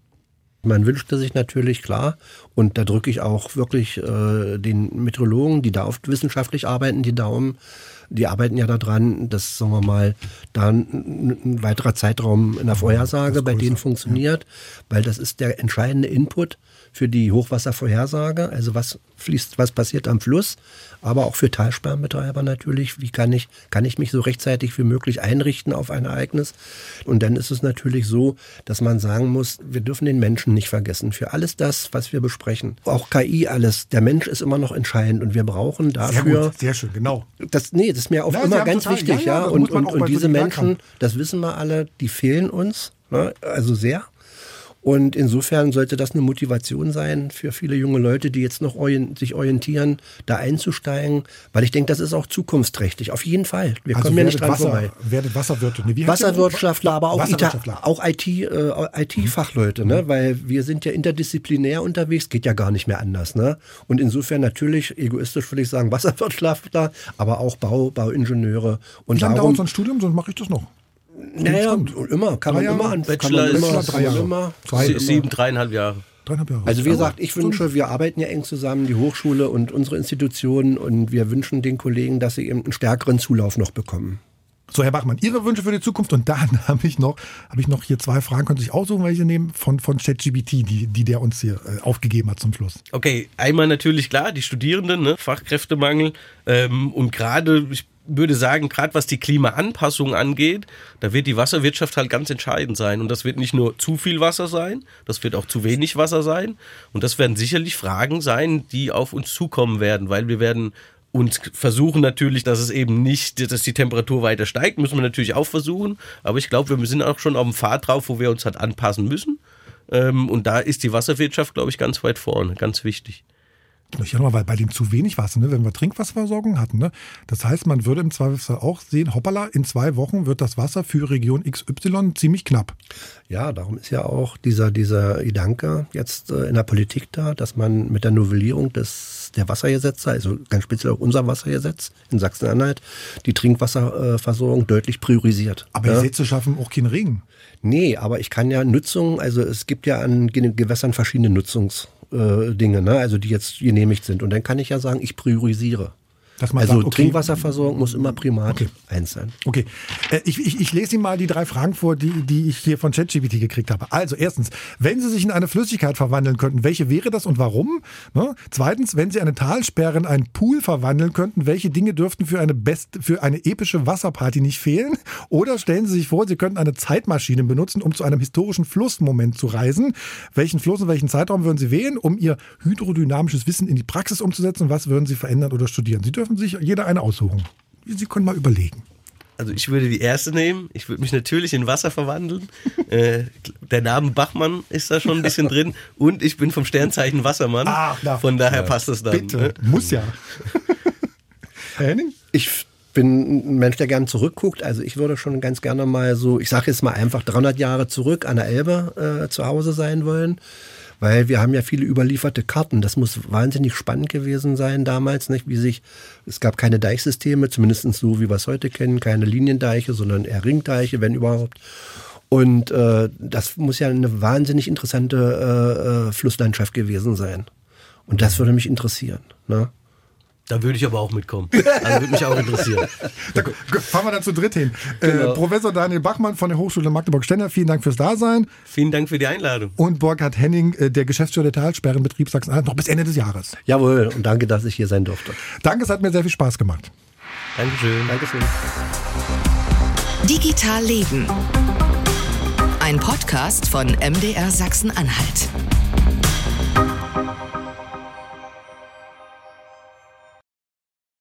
Man wünschte sich natürlich klar, und da drücke ich auch wirklich äh, den Meteorologen, die da oft wissenschaftlich arbeiten, die Daumen. Die arbeiten ja daran, dass, sagen wir mal, da ein, ein weiterer Zeitraum in der Vorhersage bei denen funktioniert, weil das ist der entscheidende Input für die Hochwasservorhersage, also was fließt, was passiert am Fluss, aber auch für Talsperrenbetreiber natürlich, wie kann ich, kann ich mich so rechtzeitig wie möglich einrichten auf ein Ereignis. Und dann ist es natürlich so, dass man sagen muss, wir dürfen den Menschen nicht vergessen. Für alles das, was wir besprechen, auch KI alles, der Mensch ist immer noch entscheidend und wir brauchen dafür. Sehr gut, sehr schön, genau. Das, nee, das ist mir auch Na, immer ganz total, wichtig, ja. ja. Und, und, und diese Menschen, das wissen wir alle, die fehlen uns, ne? also sehr. Und insofern sollte das eine Motivation sein für viele junge Leute, die jetzt noch orient sich orientieren, da einzusteigen, weil ich denke, das ist auch zukunftsträchtig. Auf jeden Fall. Wir also kommen ja nicht dran Wasser, vorbei. Werdet Wasserwirte. Nee, Wasserwirtschaftler, aber auch Wasserwirtschaftler. auch IT, äh, IT-Fachleute, mhm. ne? weil wir sind ja interdisziplinär unterwegs, geht ja gar nicht mehr anders. Ne? Und insofern natürlich, egoistisch würde ich sagen, Wasserwirtschaftler, aber auch Bau, Bauingenieure. Und Wie lange dauert so ein Studium, sonst mache ich das noch. Naja, immer, kann man immer an. Bachelor ist immer, drei Jahre. Immer, sieben, dreieinhalb Jahre. Dreieinhalb Jahre. Also wie gesagt, ich wünsche, wir arbeiten ja eng zusammen, die Hochschule und unsere Institutionen und wir wünschen den Kollegen, dass sie eben einen stärkeren Zulauf noch bekommen. So, Herr Bachmann, Ihre Wünsche für die Zukunft und dann habe ich noch, habe ich noch hier zwei Fragen, können Sie sich aussuchen, welche nehmen von, von ChatGBT, die, die der uns hier äh, aufgegeben hat zum Schluss. Okay, einmal natürlich klar, die Studierenden, ne? Fachkräftemangel ähm, und gerade, ich würde sagen, gerade was die Klimaanpassung angeht, da wird die Wasserwirtschaft halt ganz entscheidend sein. Und das wird nicht nur zu viel Wasser sein, das wird auch zu wenig Wasser sein. Und das werden sicherlich Fragen sein, die auf uns zukommen werden, weil wir werden uns versuchen natürlich, dass es eben nicht, dass die Temperatur weiter steigt, müssen wir natürlich auch versuchen. Aber ich glaube, wir sind auch schon auf dem Pfad drauf, wo wir uns halt anpassen müssen. Ähm, und da ist die Wasserwirtschaft, glaube ich, ganz weit vorne, ganz wichtig. Ich nochmal, weil bei dem zu wenig Wasser, ne, wenn wir Trinkwasserversorgung hatten, ne, das heißt, man würde im Zweifelsfall auch sehen, hoppala, in zwei Wochen wird das Wasser für Region XY ziemlich knapp. Ja, darum ist ja auch dieser, dieser Gedanke jetzt äh, in der Politik da, dass man mit der Novellierung des, der Wassergesetze, also ganz speziell auch unser Wassergesetz in Sachsen-Anhalt, die Trinkwasserversorgung deutlich priorisiert. Aber ja? Gesetze schaffen auch keinen Regen. Nee, aber ich kann ja Nutzung, also es gibt ja an Gewässern verschiedene Nutzungs- äh, Dinge, ne? also die jetzt genehmigt sind. Und dann kann ich ja sagen, ich priorisiere also sagt, okay, Trinkwasserversorgung muss immer Primat okay. eins sein. Okay, äh, ich, ich, ich lese Ihnen mal die drei Fragen vor, die, die ich hier von ChatGPT gekriegt habe. Also erstens, wenn Sie sich in eine Flüssigkeit verwandeln könnten, welche wäre das und warum? Ne? Zweitens, wenn Sie eine Talsperre in einen Pool verwandeln könnten, welche Dinge dürften für eine, best, für eine epische Wasserparty nicht fehlen? Oder stellen Sie sich vor, Sie könnten eine Zeitmaschine benutzen, um zu einem historischen Flussmoment zu reisen. Welchen Fluss und welchen Zeitraum würden Sie wählen, um Ihr hydrodynamisches Wissen in die Praxis umzusetzen? Was würden Sie verändern oder studieren? Sie dürfen dürfen sich jeder eine aussuchen. Sie können mal überlegen. Also ich würde die erste nehmen. Ich würde mich natürlich in Wasser verwandeln. äh, der Name Bachmann ist da schon ein bisschen drin. Und ich bin vom Sternzeichen Wassermann. Ah, na, Von daher ja, passt es dann. Bitte, ne? muss ja. Henning? Ich bin ein Mensch, der gerne zurückguckt. Also ich würde schon ganz gerne mal so, ich sage jetzt mal einfach 300 Jahre zurück an der Elbe äh, zu Hause sein wollen weil wir haben ja viele überlieferte Karten. Das muss wahnsinnig spannend gewesen sein damals, nicht? Wie sich, es gab keine Deichsysteme, zumindest so, wie wir es heute kennen, keine Liniendeiche, sondern eher Ringdeiche, wenn überhaupt. Und äh, das muss ja eine wahnsinnig interessante äh, äh Flusslandschaft gewesen sein. Und das würde mich interessieren. Ne? Da würde ich aber auch mitkommen. Also würde mich auch interessieren. da fahren wir dann zu dritt hin. Genau. Äh, Professor Daniel Bachmann von der Hochschule Magdeburg-Stender, vielen Dank fürs Dasein. Vielen Dank für die Einladung. Und Burkhard Henning, äh, der Geschäftsführer der Talsperrenbetrieb Sachsen-Anhalt, noch bis Ende des Jahres. Jawohl, und danke, dass ich hier sein durfte. Danke, es hat mir sehr viel Spaß gemacht. Dankeschön. Dankeschön. Digital Leben. Ein Podcast von MDR Sachsen-Anhalt.